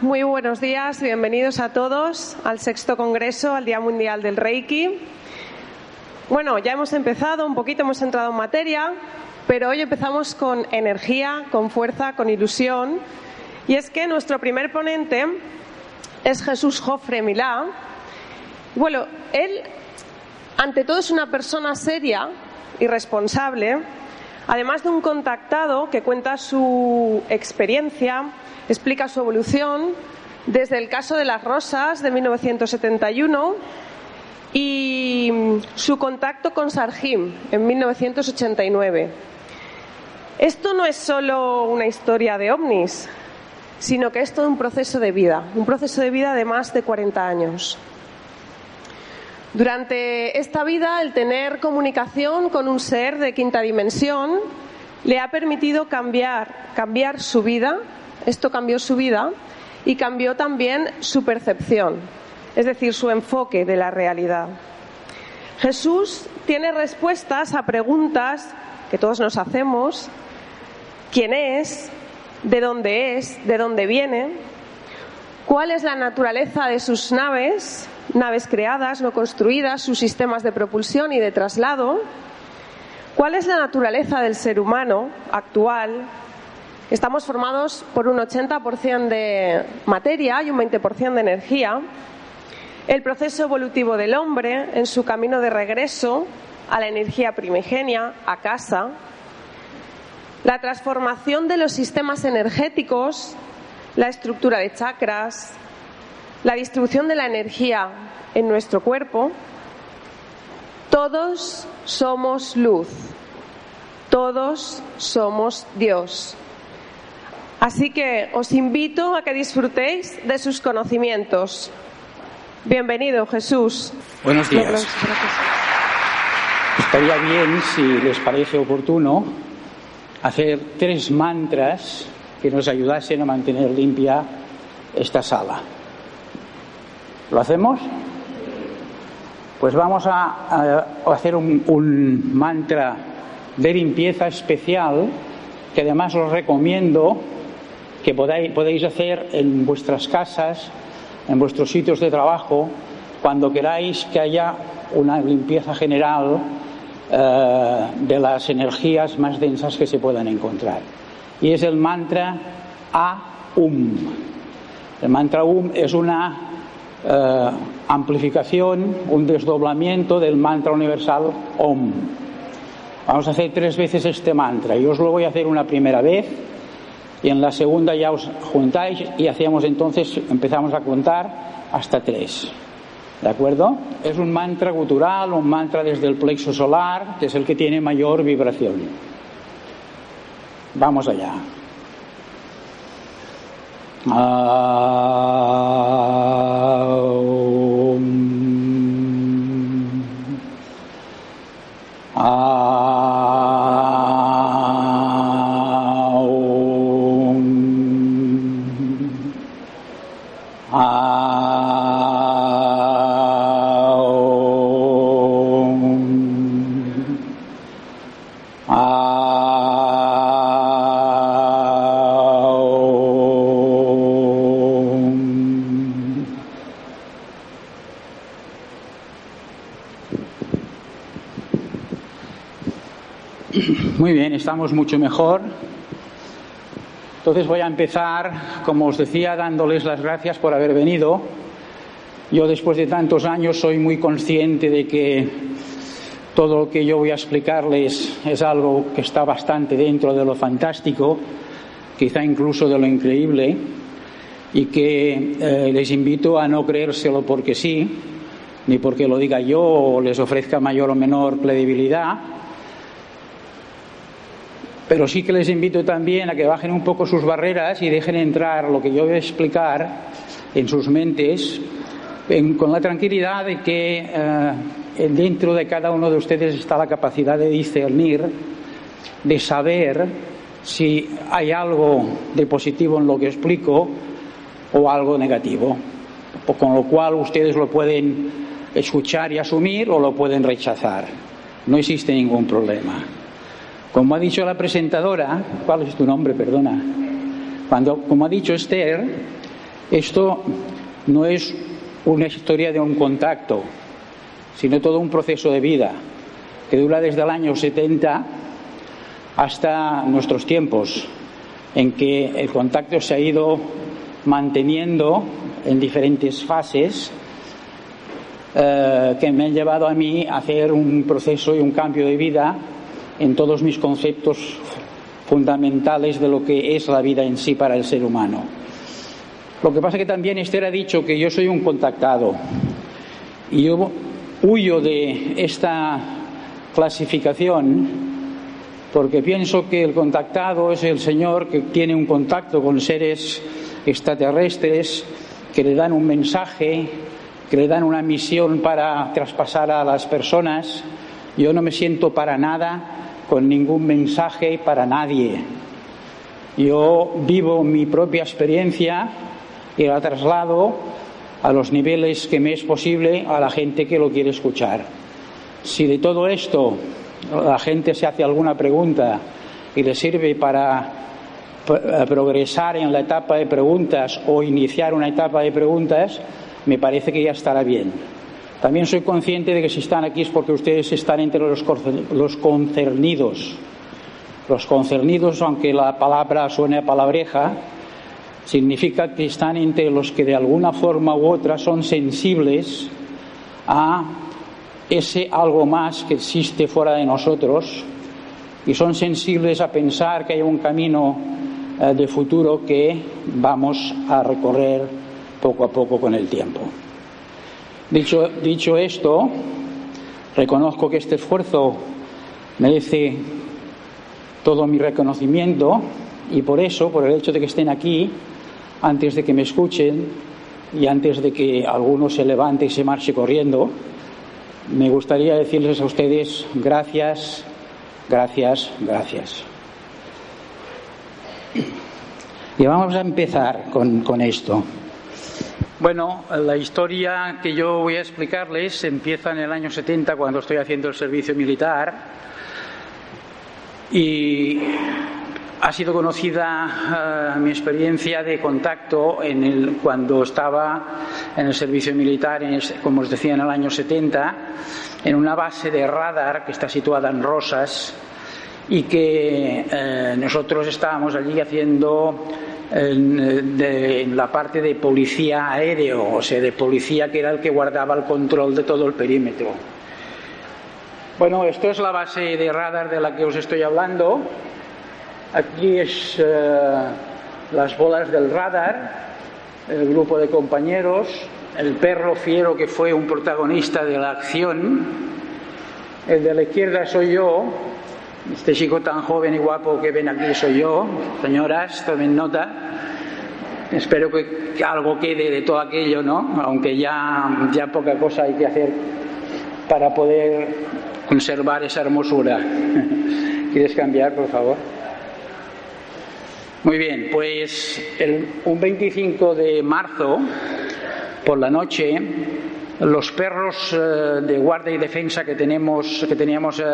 Muy buenos días, bienvenidos a todos al sexto congreso, al Día Mundial del Reiki. Bueno, ya hemos empezado, un poquito hemos entrado en materia, pero hoy empezamos con energía, con fuerza, con ilusión. Y es que nuestro primer ponente es Jesús Jofre Milá. Bueno, él, ante todo, es una persona seria y responsable, además de un contactado que cuenta su experiencia explica su evolución desde el caso de las rosas de 1971 y su contacto con Sargim en 1989. Esto no es solo una historia de ovnis, sino que es todo un proceso de vida, un proceso de vida de más de 40 años. Durante esta vida, el tener comunicación con un ser de quinta dimensión le ha permitido cambiar, cambiar su vida esto cambió su vida y cambió también su percepción, es decir, su enfoque de la realidad. Jesús tiene respuestas a preguntas que todos nos hacemos. ¿Quién es? ¿De dónde es? ¿De dónde viene? ¿Cuál es la naturaleza de sus naves? Naves creadas, no construidas, sus sistemas de propulsión y de traslado. ¿Cuál es la naturaleza del ser humano actual? Estamos formados por un 80% de materia y un 20% de energía. El proceso evolutivo del hombre en su camino de regreso a la energía primigenia, a casa. La transformación de los sistemas energéticos, la estructura de chakras, la distribución de la energía en nuestro cuerpo. Todos somos luz. Todos somos Dios. Así que os invito a que disfrutéis de sus conocimientos. Bienvenido, Jesús. Buenos días. Estaría bien, si les parece oportuno, hacer tres mantras que nos ayudasen a mantener limpia esta sala. ¿Lo hacemos? Pues vamos a, hacer un, un mantra de limpieza especial que además os recomiendo que podéis hacer en vuestras casas, en vuestros sitios de trabajo, cuando queráis que haya una limpieza general eh, de las energías más densas que se puedan encontrar. Y es el mantra A-UM. El mantra UM es una eh, amplificación, un desdoblamiento del mantra universal OM. Vamos a hacer tres veces este mantra. Yo os lo voy a hacer una primera vez y en la segunda ya os juntáis y hacíamos entonces, empezamos a contar hasta tres. ¿De acuerdo? Es un mantra gutural, un mantra desde el plexo solar, que es el que tiene mayor vibración. Vamos allá. Muy bien, estamos mucho mejor. Entonces voy a empezar, como os decía, dándoles las gracias por haber venido. Yo después de tantos años soy muy consciente de que todo lo que yo voy a explicarles es algo que está bastante dentro de lo fantástico, quizá incluso de lo increíble, y que eh, les invito a no creérselo porque sí, ni porque lo diga yo o les ofrezca mayor o menor credibilidad, pero sí que les invito también a que bajen un poco sus barreras y dejen entrar lo que yo voy a explicar en sus mentes con la tranquilidad de que eh, dentro de cada uno de ustedes está la capacidad de discernir, de saber si hay algo de positivo en lo que explico o algo negativo, con lo cual ustedes lo pueden escuchar y asumir o lo pueden rechazar. No existe ningún problema. Como ha dicho la presentadora, ¿cuál es tu nombre? Perdona. Cuando, como ha dicho Esther, Esto no es una historia de un contacto, sino todo un proceso de vida que dura desde el año 70 hasta nuestros tiempos, en que el contacto se ha ido manteniendo en diferentes fases eh, que me han llevado a mí a hacer un proceso y un cambio de vida en todos mis conceptos fundamentales de lo que es la vida en sí para el ser humano. Lo que pasa es que también Esther ha dicho que yo soy un contactado y yo huyo de esta clasificación porque pienso que el contactado es el Señor que tiene un contacto con seres extraterrestres que le dan un mensaje, que le dan una misión para traspasar a las personas. Yo no me siento para nada con ningún mensaje para nadie. Yo vivo mi propia experiencia y la traslado a los niveles que me es posible a la gente que lo quiere escuchar. Si de todo esto la gente se hace alguna pregunta y le sirve para progresar en la etapa de preguntas o iniciar una etapa de preguntas, me parece que ya estará bien. También soy consciente de que si están aquí es porque ustedes están entre los, concernidos. Los concernidos, aunque la palabra suene a palabreja, significa que están entre los que de alguna forma u otra son sensibles a ese algo más que existe fuera de nosotros y son sensibles a pensar que hay un camino eh, de futuro que vamos a recorrer poco a poco con el tiempo. Dicho, dicho esto, reconozco que este esfuerzo merece todo mi reconocimiento y por eso, por el hecho de que estén aquí, antes de que me escuchen y antes de que alguno se levante y se marche corriendo, me gustaría decirles a ustedes gracias, gracias, gracias. Y vamos a empezar con, con esto. Bueno, la historia que yo voy a explicarles empieza en el año 70 cuando estoy haciendo el servicio militar y ha sido conocida eh, mi experiencia de contacto en el, cuando estaba en el servicio militar, como os decía, en el año 70, en una base de radar que está situada en Rosas y que eh, nosotros estábamos allí haciendo en, la parte de policía aéreo, o sea, de policía que era el que guardaba el control de todo el perímetro. Bueno, esto es la base de radar de la que os estoy hablando. Aquí es eh, las bolas del radar, el grupo de compañeros, el perro fiero que fue un protagonista de la acción, el de la izquierda soy yo, este chico tan joven y guapo que ven aquí soy yo, señoras, tomen nota. Espero que, algo quede de todo aquello, ¿no? Aunque ya, ya poca cosa hay que hacer para poder conservar esa hermosura. ¿Quieres cambiar, por favor? Muy bien, pues el, un 25 de marzo, por la noche, los perros eh, de guardia y defensa que, tenemos, que teníamos eh,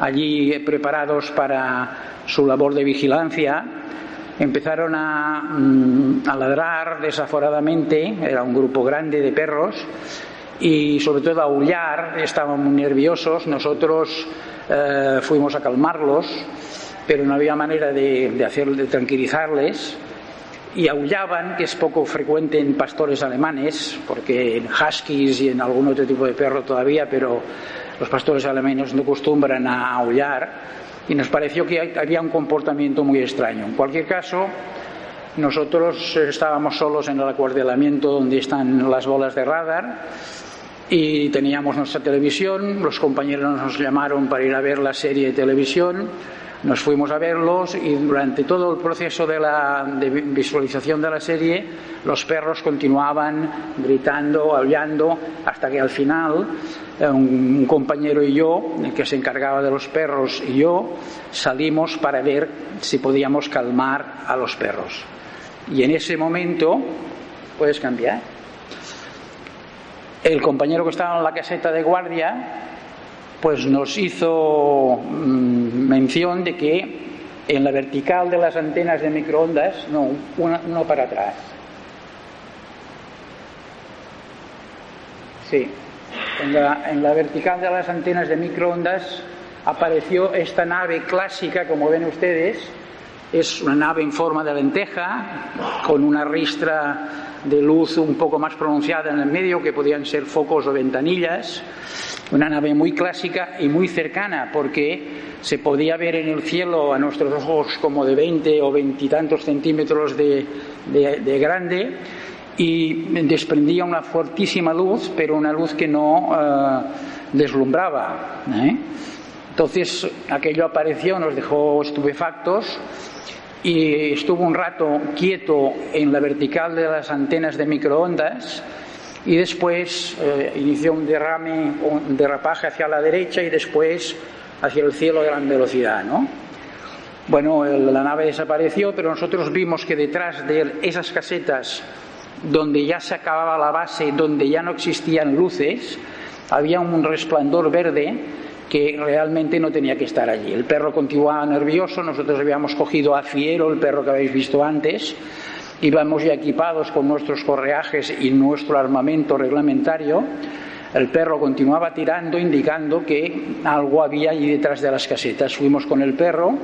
allí preparados para su labor de vigilancia empezaron a, mm, a, ladrar desaforadamente, era un grupo grande de perros, y sobre todo a aullar, estaban muy nerviosos, nosotros eh, fuimos a calmarlos, pero no había manera de, de, hacer, de tranquilizarles y aullaban, que es poco frecuente en pastores alemanes, porque en huskies y en algún otro tipo de perro todavía, pero los pastores alemanes no acostumbran a aullar, y nos pareció que había un comportamiento muy extraño. En cualquier caso, nosotros estábamos solos en el acuartelamiento donde están las bolas de radar y teníamos nuestra televisión, los compañeros nos llamaron para ir a ver la serie de televisión nos fuimos a verlos y durante todo el proceso de, la, visualización de la serie los perros continuaban gritando, aullando, hasta que al final eh, un, compañero y yo, el que se encargaba de los perros y yo, salimos para ver si podíamos calmar a los perros. Y en ese momento, puedes cambiar, el compañero que estaba en la caseta de guardia pues nos hizo mm, mención de que en la vertical de las antenas de microondas, no, uno para atrás. Sí, en la, en la vertical de las antenas de microondas apareció esta nave clásica, como ven ustedes, es una nave en forma de lenteja, con una ristra de luz un poco más pronunciada en el medio, que podían ser focos o ventanillas. Una nave muy clásica y muy cercana, porque se podía ver en el cielo a nuestros ojos como de 20 o veintitantos centímetros de, de, grande y desprendía una fortísima luz, pero una luz que no eh, deslumbraba. ¿eh? Entonces aquello apareció, nos dejó estupefactos y estuvo un rato quieto en la vertical de las antenas de microondas y después eh, inició un derrame, un derrapaje hacia la derecha y después hacia el cielo a gran velocidad, ¿no? Bueno, la nave desapareció, pero nosotros vimos que detrás de esas casetas donde ya se acababa la base, donde ya no existían luces, había un resplandor verde que realmente no tenía que estar allí. El perro continuaba nervioso, nosotros habíamos cogido a Fiero, el perro que habéis visto antes, íbamos ya equipados con nuestros correajes y nuestro armamento reglamentario. El perro continuaba tirando, indicando que algo había allí detrás de las casetas. Fuimos con el perro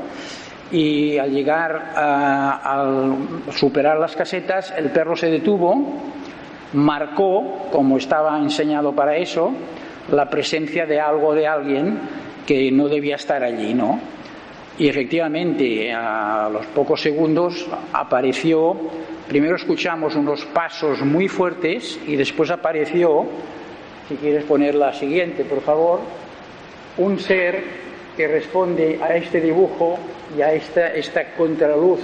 y al llegar a, superar las casetas, el perro se detuvo, marcó, como estaba enseñado para eso, la presencia de algo de alguien que no debía estar allí, ¿no? Y efectivamente, a los pocos segundos apareció, primero escuchamos unos pasos muy fuertes y después apareció, si quieres poner la siguiente, por favor, un ser que responde a este dibujo y a esta, esta contraluz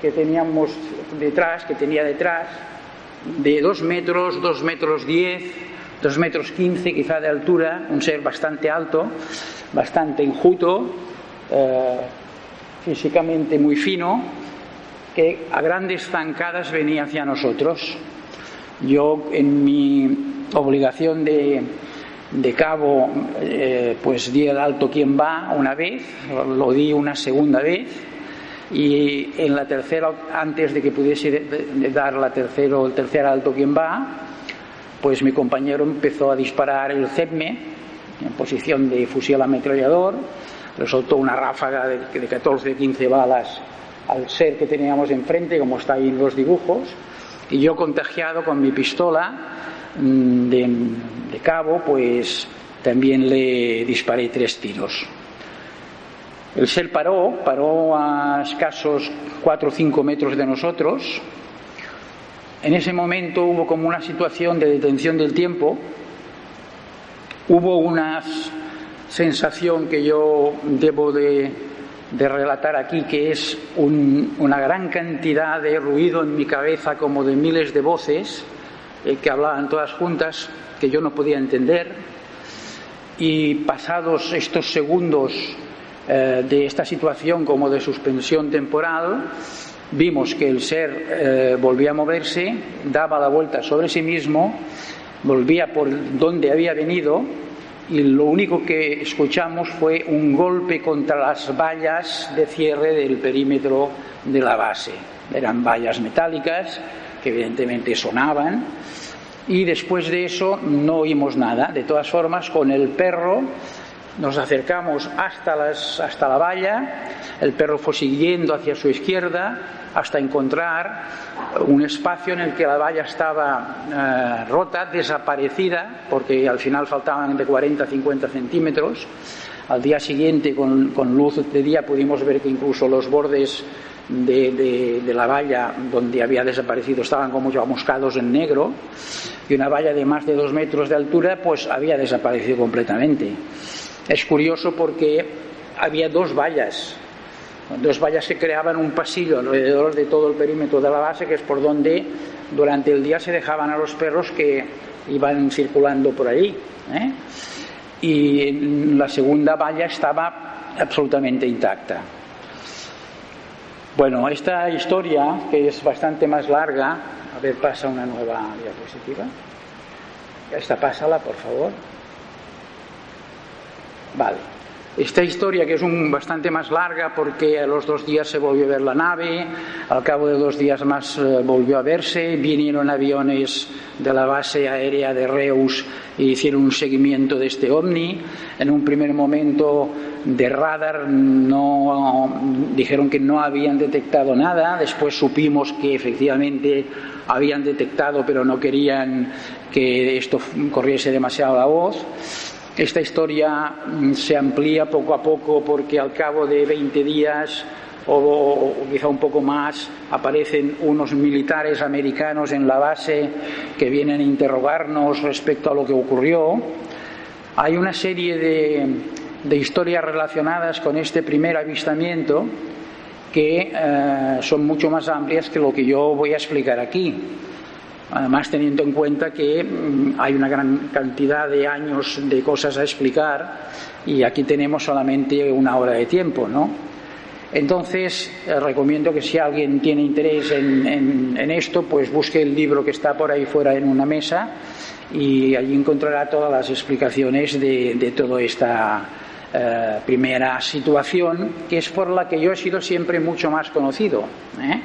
que teníamos detrás, que tenía detrás, de dos metros, dos metros diez, dos metros quince quizá de altura, un ser bastante alto, bastante enjuto, eh, físicamente muy fino, que a grandes zancadas venía hacia nosotros. Yo en mi obligación de, de cabo, eh, pues di el alto quien va una vez, lo di una segunda vez, y en la tercera, antes de que pudiese dar la tercero, el tercer alto quien va, pues mi compañero empezó a disparar el CEPME en posición de fusil ametrallador, le una ráfaga de, de 14 15 balas al ser que teníamos enfrente, como está ahí en los dibujos, y yo contagiado con mi pistola mm, de, de cabo, pues también le disparé tres tiros. El ser paró, paró a escasos 4 o 5 metros de nosotros, en ese momento hubo como una situación de detención del tiempo, hubo una sensación que yo debo de, relatar aquí, que es una gran cantidad de ruido en mi cabeza, como de miles de voces eh, que hablaban todas juntas, que yo no podía entender. Y pasados estos segundos eh, de esta situación como de suspensión temporal, vimos que el ser eh, volvía a moverse, daba la vuelta sobre sí mismo, volvía por donde había venido y lo único que escuchamos fue un golpe contra las vallas de cierre del perímetro de la base. Eran vallas metálicas que evidentemente sonaban y después de eso no oímos nada. De todas formas, con el perro nos acercamos hasta, las, hasta la valla, el perro fue siguiendo hacia su izquierda hasta encontrar un espacio en el que la valla estaba eh, rota, desaparecida, porque al final faltaban de 40 a 50 centímetros. Al día siguiente, con, luz de día, pudimos ver que incluso los bordes de, de, la valla donde había desaparecido estaban como chamuscados en negro y una valla de más de dos metros de altura pues había desaparecido completamente. Es curioso porque había dos vallas, dos vallas que creaban un pasillo alrededor de todo el perímetro de la base, que es por donde durante el día se dejaban a los perros que iban circulando por allí. ¿eh? Y la segunda valla estaba absolutamente intacta. Bueno, esta historia, que es bastante más larga, a ver, pasa una nueva diapositiva. Esta pásala, por favor. Vale. Esta historia, que es un, bastante más larga porque a los dos días se volvió a ver la nave, al cabo de dos días más eh, volvió a verse, vinieron aviones de la base aérea de Reus e hicieron un seguimiento de este ovni. En un primer momento de radar no, dijeron que no habían detectado nada, después supimos que efectivamente habían detectado pero no querían que esto corriese demasiado la voz. Esta historia mm, se amplía poco a poco porque al cabo de 20 días o, quizá un poco más aparecen unos militares americanos en la base que vienen a interrogarnos respecto a lo que ocurrió. Hay una serie de, de historias relacionadas con este primer avistamiento que eh, son mucho más amplias que lo que yo voy a explicar aquí. Además, teniendo en cuenta que mm, hay una gran cantidad de años de cosas a explicar y aquí tenemos solamente una hora de tiempo, ¿no? Entonces, eh, recomiendo que si alguien tiene interés en, esto, pues busque el libro que está por ahí fuera en una mesa y allí encontrará todas las explicaciones de, toda esta eh, primera situación, que es por la que yo he sido siempre mucho más conocido. ¿eh?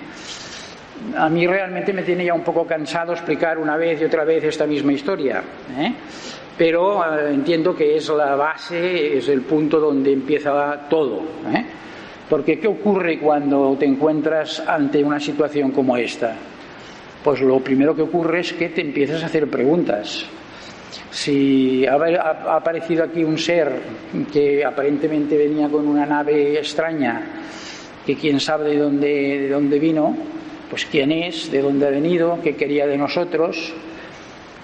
A mí realmente me tiene ya un poco cansado explicar una vez y otra vez esta misma historia. ¿eh? Pero eh, entiendo que es la base, es el punto donde empieza todo. ¿eh? Porque ¿qué ocurre cuando te encuentras ante una situación como esta? Pues lo primero que ocurre es que te empiezas a hacer preguntas. Si ha, aparecido aquí un ser que aparentemente venía con una nave extraña, que quién sabe de dónde, de dónde vino, pues quién es, de dónde ha venido, qué quería de nosotros,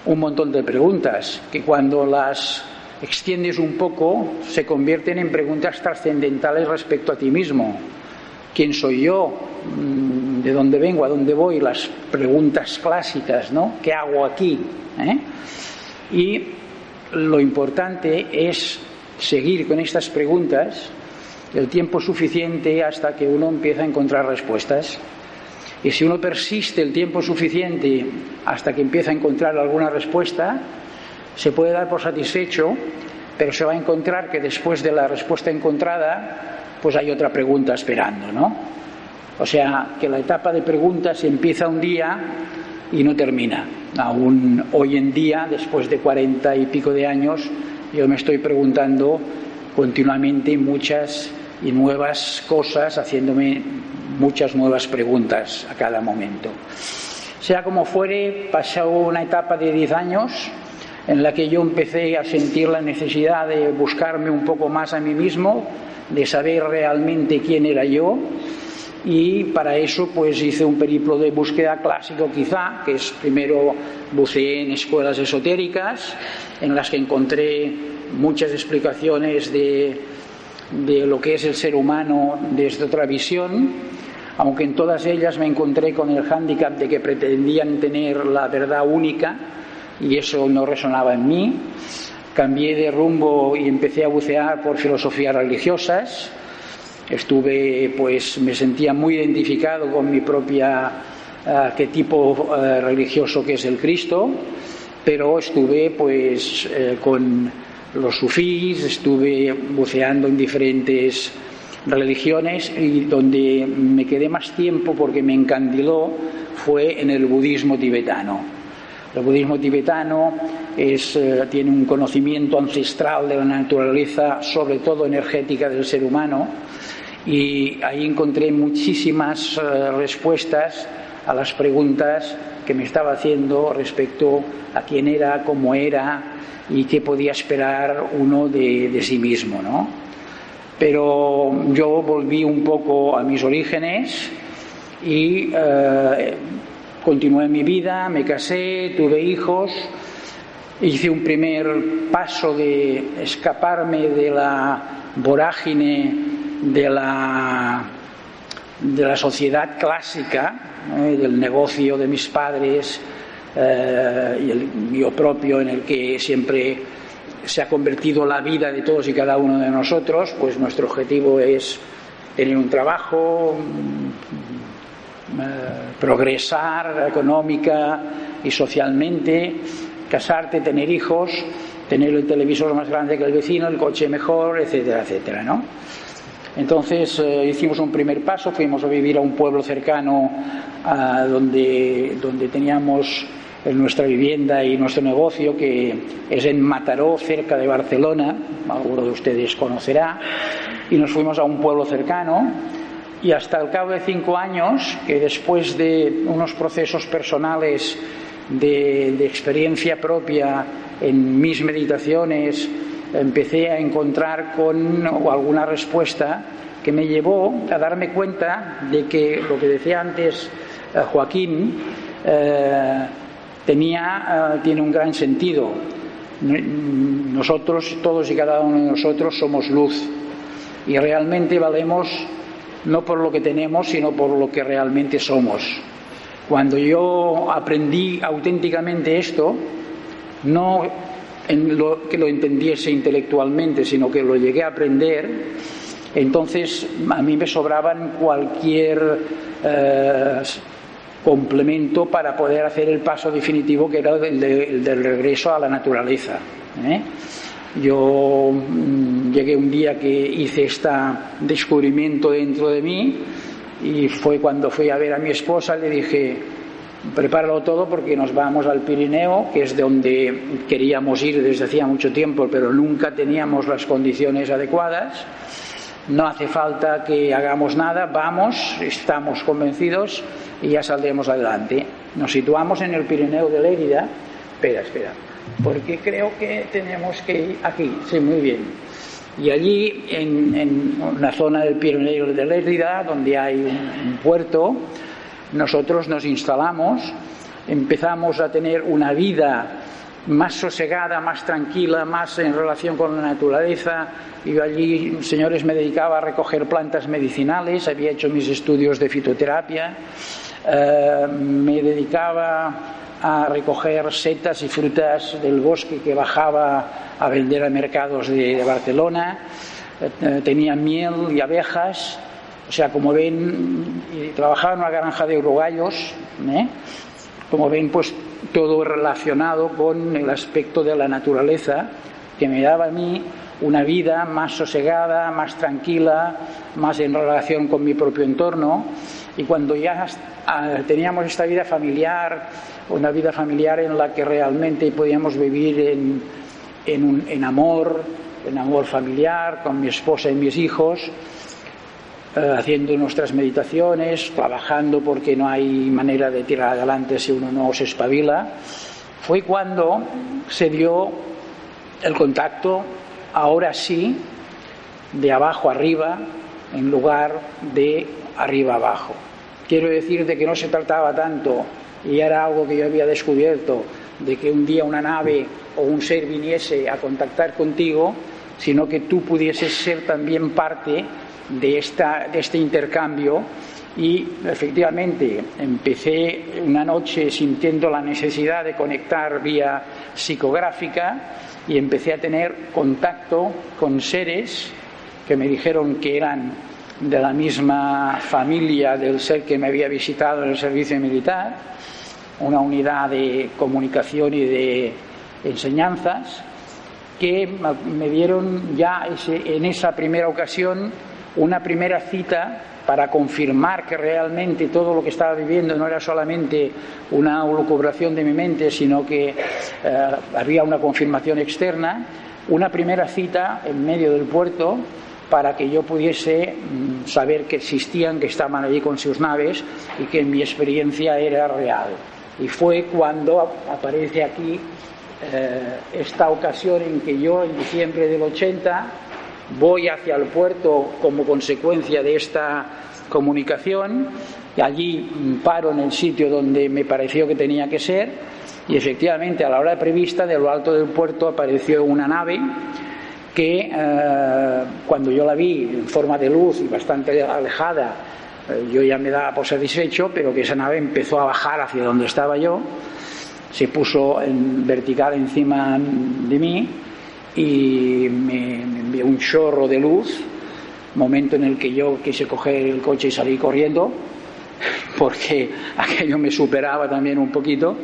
un montón de preguntas que cuando las extiendes un poco se convierten en preguntas trascendentales respecto a ti mismo. ¿Quién soy yo? Mm, ¿De dónde vengo? ¿A dónde voy? Las preguntas clásicas, ¿no? ¿Qué hago aquí? ¿Eh? Y lo importante es seguir con estas preguntas el tiempo suficiente hasta que uno empieza a encontrar respuestas. Y si uno persiste el tiempo suficiente hasta que empieza a encontrar alguna respuesta, se puede dar por satisfecho, pero se va a encontrar que después de la respuesta encontrada, pues hay otra pregunta esperando, ¿no? O sea, que la etapa de preguntas empieza un día y no termina. Aún hoy en día, después de cuarenta y pico de años, yo me estoy preguntando continuamente muchas y nuevas cosas, haciéndome muchas nuevas preguntas a cada momento. Sea como fuere, pasó una etapa de 10 años en la que yo empecé a sentir la necesidad de buscarme un poco más a mí mismo, de saber realmente quién era yo y para eso pues hice un periplo de búsqueda clásico quizá, que es primero buceé en escuelas esotéricas en las que encontré muchas explicaciones de, de lo que es el ser humano desde otra visión aunque en todas ellas me encontré con el hándicap de que pretendían tener la verdad única y eso no resonaba en mí. Cambié de rumbo y empecé a bucear por filosofías religiosas. Estuve, pues, me sentía muy identificado con mi propia uh, qué tipo uh, religioso que es el Cristo, pero estuve, pues, eh, con los sufís, estuve buceando en diferentes religiones y donde me quedé más tiempo porque me encandiló fue en el budismo tibetano. El budismo tibetano es, eh, tiene un conocimiento ancestral de la naturaleza, sobre todo energética del ser humano, y ahí encontré muchísimas eh, respuestas a las preguntas que me estaba haciendo respecto a quién era, cómo era y qué podía esperar uno de, de sí mismo, ¿no? Pero yo volví un poco a mis orígenes y eh, continué mi vida, me casé, tuve hijos, hice un primer paso de escaparme de la vorágine de la, de la sociedad clásica, del negocio de mis padres eh, y el mío propio en el que siempre se ha convertido la vida de todos y cada uno de nosotros, pues nuestro objetivo es tener un trabajo, mm, eh, progresar económica y socialmente, casarte, tener hijos tener el televisor más grande que el vecino, el coche mejor, etcétera, etcétera, ¿no? Entonces eh, hicimos un primer paso, fuimos a vivir a un pueblo cercano a donde, donde teníamos nuestra vivienda y nuestro negocio, que es en Mataró, cerca de Barcelona, alguno de ustedes conocerá, y nos fuimos a un pueblo cercano. Y hasta el cabo de cinco años, que después de unos procesos personales de, de experiencia propia en mis meditaciones, empecé a encontrar con alguna respuesta que me llevó a darme cuenta de que lo que decía antes eh, Joaquín, eh, tenía, eh, tiene un gran sentido. Nosotros, todos y cada uno de nosotros, somos luz y realmente valemos no por lo que tenemos, sino por lo que realmente somos. Cuando yo aprendí auténticamente esto, no que lo entendiese intelectualmente, sino que lo llegué a aprender, entonces a mí me sobraban cualquier eh, complemento para poder hacer el paso definitivo que era el, del regreso a la naturaleza. ¿eh? Yo mm, llegué un día que hice este descubrimiento dentro de mí y fue cuando fui a ver a mi esposa, le dije, prepáralo todo porque nos vamos al Pirineo, que es de donde queríamos ir desde hacía mucho tiempo, pero nunca teníamos las condiciones adecuadas no hace falta que hagamos nada, vamos, estamos convencidos y ya saldremos adelante. Nos situamos en el Pirineo de Lérida. Espera, espera, porque creo que tenemos que ir aquí, sí, muy bien. Y allí, en, en una zona del Pirineo de Lérida, donde hay un puerto, nosotros nos instalamos, empezamos a tener una vida más sosegada, más tranquila, más en relación con la naturaleza. Yo allí, señores, me dedicaba a recoger plantas medicinales, había hecho mis estudios de fitoterapia, eh, me dedicaba a recoger setas y frutas del bosque que bajaba a vender a mercados de, Barcelona, eh, tenía miel y abejas, o sea, como ven, trabajaba en una granja de uruguayos, ¿eh? como ven, pues todo relacionado con el aspecto de la naturaleza que me daba a mí una vida más sosegada, más tranquila, más en relación con mi propio entorno. Y cuando ya teníamos esta vida familiar, una vida familiar en la que realmente podíamos vivir en, en amor, en amor familiar, con mi esposa y mis hijos, eh, haciendo nuestras meditaciones, trabajando porque no hay manera de tirar adelante si uno no se espabila, fue cuando se dio el contacto, ahora sí, de abajo arriba en lugar de arriba abajo. Quiero decir de que no se trataba tanto, y era algo que yo había descubierto, de que un día una nave o un ser viniese a contactar contigo, sino que tú pudieses ser también parte de, esta, de este intercambio y efectivamente empecé una noche sintiendo la necesidad de conectar vía psicográfica y empecé a tener contacto con seres que me dijeron que eran de la misma familia del ser que me había visitado en el servicio militar, una unidad de comunicación y de enseñanzas, que me dieron ya en esa primera ocasión una primera cita para confirmar que realmente todo lo que estaba viviendo no era solamente una lucubración de mi mente, sino que eh, había una confirmación externa, una primera cita en medio del puerto para que yo pudiese mm, saber que existían, que estaban allí con sus naves y que mi experiencia era real. Y fue cuando aparece aquí eh, esta ocasión en que yo, en diciembre del 80, voy hacia el puerto como consecuencia de esta comunicación allí paro en el sitio donde me pareció que tenía que ser y efectivamente a la hora prevista de lo alto del puerto apareció una nave que eh, cuando yo la vi en forma de luz y bastante alejada eh, yo ya me daba por satisfecho pero que esa nave empezó a bajar hacia donde estaba yo se puso en vertical encima de mí y me, envió un chorro de luz, momento en el que yo quise coger el coche y salir corriendo, porque aquello me superaba también un poquito,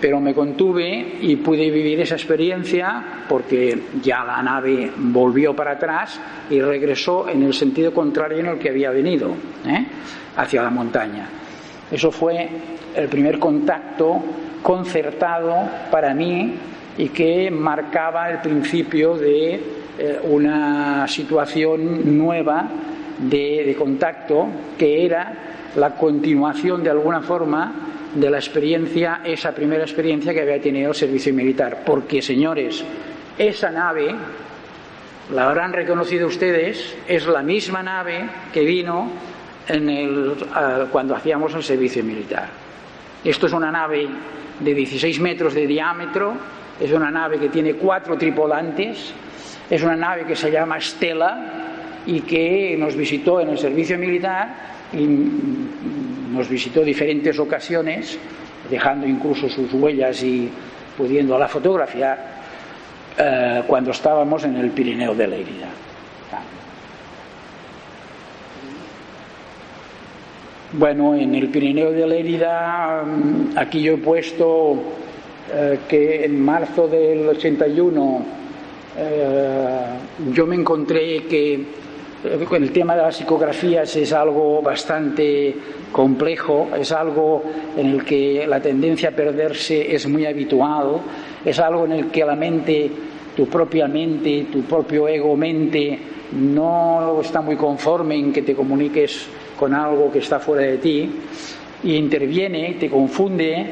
pero me contuve y pude vivir esa experiencia porque ya la nave volvió para atrás y regresó en el sentido contrario en el que había venido, ¿eh? hacia la montaña. Eso fue el primer contacto concertado para mí y que marcaba el principio de eh, una situación nueva de, de contacto que era la continuación de alguna forma de la experiencia, esa primera experiencia que había tenido el servicio militar. Porque, señores, esa nave, la habrán reconocido ustedes, es la misma nave que vino en el, cuando hacíamos el servicio militar. Esto es una nave de 16 metros de diámetro, es una nave que tiene cuatro tripulantes, es una nave que se llama Stella y que nos visitó en el servicio militar y nos visitó diferentes ocasiones, dejando incluso sus huellas y pudiéndola fotografiar eh, cuando estábamos en el Pirineo de Lérida. Bueno, en el Pirineo de Lérida, mm, aquí yo he puesto eh, que en marzo del 81 eh, yo me encontré que el tema de las psicografías es algo bastante complejo, es algo en el que la tendencia a perderse es muy habitual, es algo en el que la mente, tu propia mente, tu propio ego mente, no está muy conforme en que te comuniques con algo que está fuera de ti, y interviene, te confunde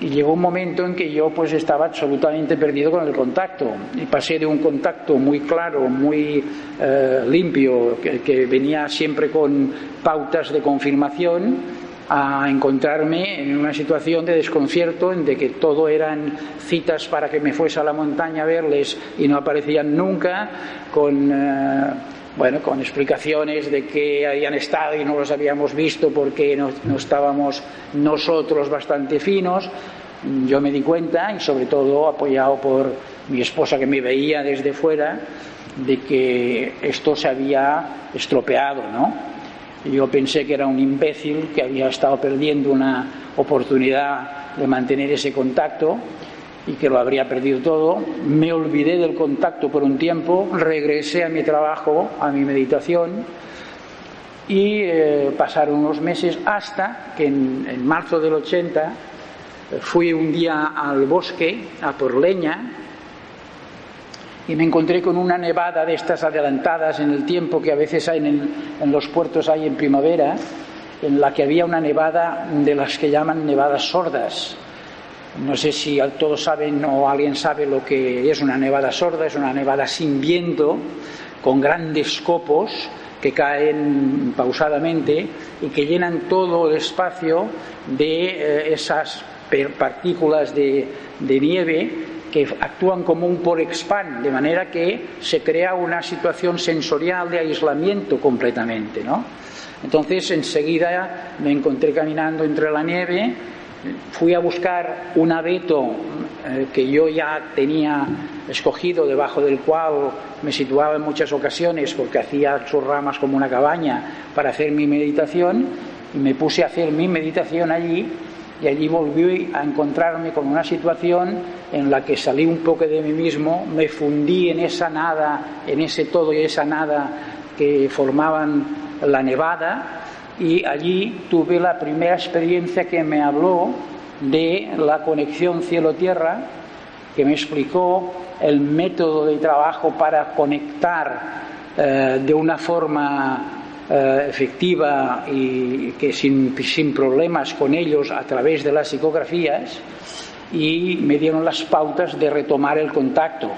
y llegó un momento en que yo pues estaba absolutamente perdido con el contacto. Y pasé de un contacto muy claro, muy eh, limpio, que, venía siempre con pautas de confirmación, a encontrarme en una situación de desconcierto en de que todo eran citas para que me fuese a la montaña a verles y no aparecían nunca, con eh, bueno, con explicaciones de que habían estado y no los habíamos visto porque no, estábamos nosotros bastante finos. Yo me di cuenta, y sobre todo apoyado por mi esposa que me veía desde fuera, de que esto se había estropeado, ¿no? Yo pensé que era un imbécil que había estado perdiendo una oportunidad de mantener ese contacto y que lo habría perdido todo. Me olvidé del contacto por un tiempo, regresé a mi trabajo, a mi meditación y eh, pasaron unos meses hasta que en, marzo del 80 fui un día al bosque a por leña y me encontré con una nevada de estas adelantadas en el tiempo que a veces hay en los puertos hay en primavera, en la que había una nevada de las que llaman nevadas sordas no sé si todos saben o alguien sabe lo que es una nevada sorda, es una nevada sin viento, con grandes copos que caen pausadamente y que llenan todo el espacio de eh, esas partículas de, nieve que actúan como un por expand, de manera que se crea una situación sensorial de aislamiento completamente. ¿no? Entonces enseguida me encontré caminando entre la nieve fui a buscar un abeto eh, que yo ya tenía escogido, debajo del cual me situaba en muchas ocasiones porque hacía sus ramas como una cabaña para hacer mi meditación, y me puse a hacer mi meditación allí y allí volví a encontrarme con una situación en la que salí un poco de mí mismo, me fundí en esa nada, en ese todo y esa nada que formaban la nevada y allí tuve la primera experiencia que me habló de la conexión cielo-tierra, que me explicó el método de trabajo para conectar eh, de una forma eh, efectiva y que sin, sin problemas con ellos a través de las psicografías y me dieron las pautas de retomar el contacto.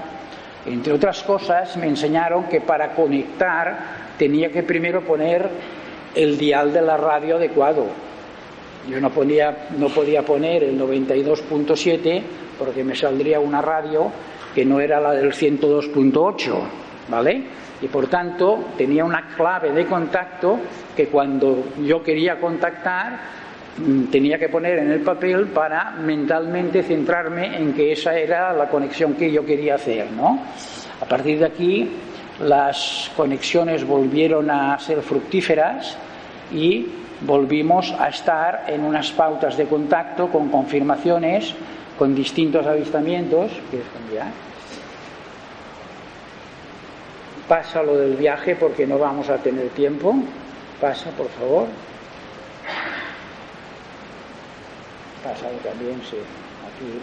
Entre otras cosas, me enseñaron que para conectar tenía que primero poner el dial de la radio adecuado. Yo no, ponía, no podía poner el 92.7 porque me saldría una radio que no era la del 102.8, ¿vale? Y por tanto tenía una clave de contacto que cuando yo quería contactar mm, tenía que poner en el papel para mentalmente centrarme en que esa era la conexión que yo quería hacer, ¿no? A partir de aquí las conexiones volvieron a ser fructíferas y volvimos a estar en unas pautas de contacto con confirmaciones con distintos avistamientos, que es cambiar. Pasa lo del viaje porque no vamos a tener tiempo. Pasa, por favor. Pasa también, sí. Aquí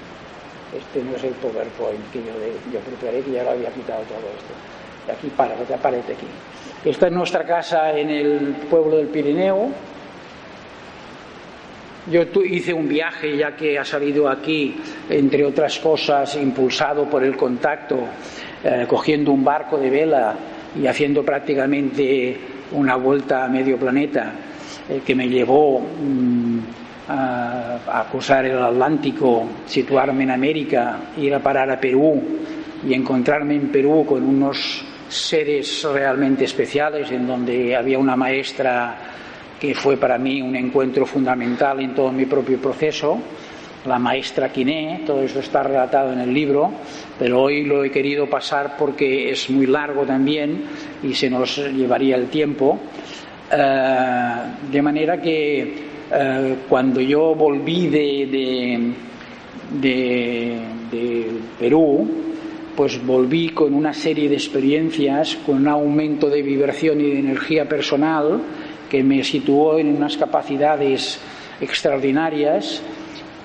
este no es el PowerPoint que yo, yo preparé, que ya lo había quitado todo esto. Aquí para, que aparece aquí. Esta es nuestra casa en el pueblo del Pirineo. Yo hice un viaje, ya que ha salido aquí, entre otras cosas, impulsado por el contacto, eh, cogiendo un barco de vela y haciendo prácticamente una vuelta a medio planeta, eh, que me llevó mm, a, cruzar el Atlántico, situarme en América, ir a parar a Perú y encontrarme en Perú con unos seres realmente especiales, en donde había una maestra que fue para mí un encuentro fundamental en todo mi propio proceso, la maestra Quiné, todo eso está relatado en el libro, pero hoy lo he querido pasar porque es muy largo también y se nos llevaría el tiempo. Eh, de manera que eh, cuando yo volví de, de, Perú, pues volví con una serie de experiencias, con un aumento de vibración y de energía personal que me situó en unas capacidades extraordinarias,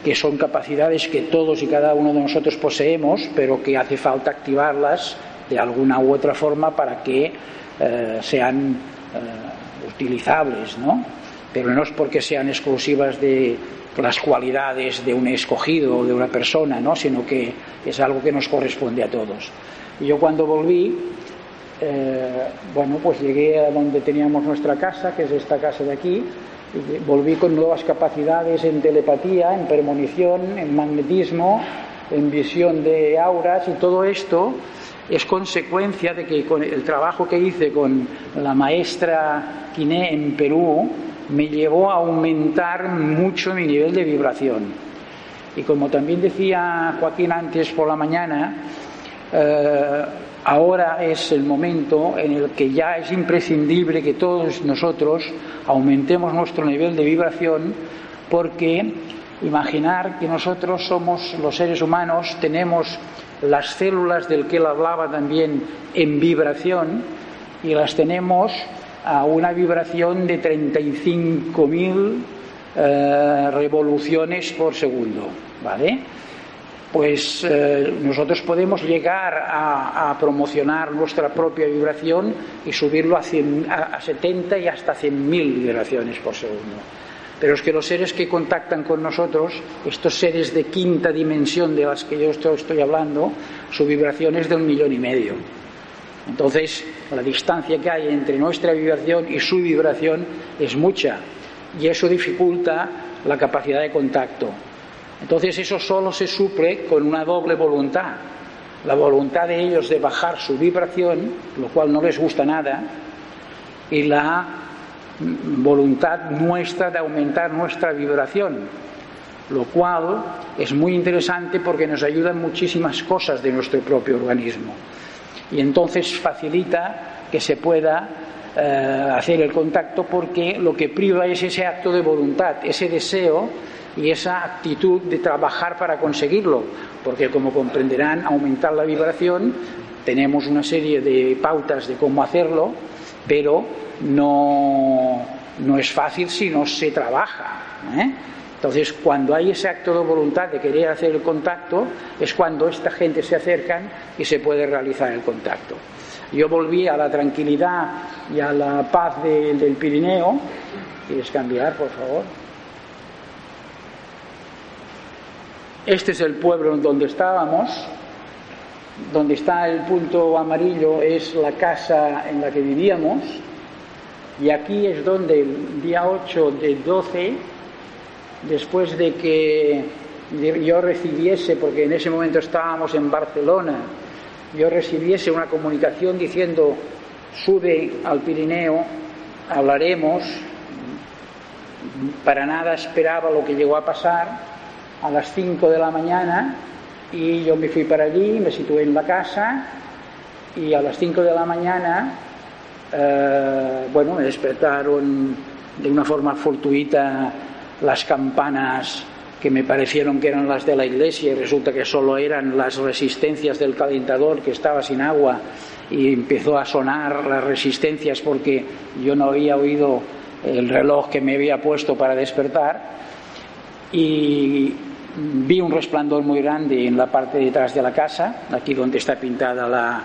que son capacidades que todos y cada uno de nosotros poseemos, pero que hace falta activarlas de alguna u otra forma para que eh, sean eh, utilizables, ¿no? Pero no es porque sean exclusivas de las cualidades de un escogido o de una persona, ¿no? sino que es algo que nos corresponde a todos. Y yo cuando volví, eh, bueno, pues llegué a donde teníamos nuestra casa, que es esta casa de aquí, y volví con nuevas capacidades en telepatía, en premonición, en magnetismo, en visión de auras y todo esto es consecuencia de que con el trabajo que hice con la maestra Quiné en Perú, me llevó a aumentar mucho mi nivel de vibración. Y como también decía Joaquín antes por la mañana, eh, ahora es el momento en el que ya es imprescindible que todos nosotros aumentemos nuestro nivel de vibración porque imaginar que nosotros somos los seres humanos, tenemos las células del que él hablaba también en vibración y las tenemos a una vibración de 35.000 eh, revoluciones por segundo, ¿vale? Pues eh, nosotros podemos llegar a, promocionar nuestra propia vibración y subirlo a, 70 y hasta 100.000 vibraciones por segundo. Pero es que los seres que contactan con nosotros, estos seres de quinta dimensión de las que yo estoy hablando, su vibración es de un millón y medio. Entonces, la distancia que hay entre nuestra vibración y su vibración es mucha y eso dificulta la capacidad de contacto. Entonces, eso solo se suple con una doble voluntad. La voluntad de ellos de bajar su vibración, lo cual no les gusta nada, y la voluntad nuestra de aumentar nuestra vibración, lo cual es muy interesante porque nos ayudan muchísimas cosas de nuestro propio organismo y entonces facilita que se pueda eh, hacer el contacto porque lo que priva es ese acto de voluntad, ese deseo y esa actitud de trabajar para conseguirlo, porque como comprenderán, aumentar la vibración, tenemos una serie de pautas de cómo hacerlo, pero no, no es fácil si no se trabaja. ¿eh? Entonces, cuando hay ese acto de voluntad de querer hacer el contacto, es cuando esta gente se acercan y se puede realizar el contacto. Yo volví a la tranquilidad y a la paz del Pirineo. ¿Quieres cambiar, por favor? Este es el pueblo donde estábamos. Donde está el punto amarillo es la casa en la que vivíamos. Y aquí es donde el día 8 de 12 después de que yo recibiese, porque en ese momento estábamos en Barcelona, yo recibiese una comunicación diciendo, sube al Pirineo, hablaremos, para nada esperaba lo que llegó a pasar, a las 5 de la mañana, y yo me fui para allí, me situé en la casa, y a las 5 de la mañana, eh, bueno, me despertaron de una forma fortuita las campanas que me parecieron que eran las de la iglesia y resulta que solo eran las resistencias del calentador que estaba sin agua y empezó a sonar las resistencias porque yo no había oído el reloj que me había puesto para despertar y vi un resplandor muy grande en la parte de detrás de la casa, aquí donde está pintada la,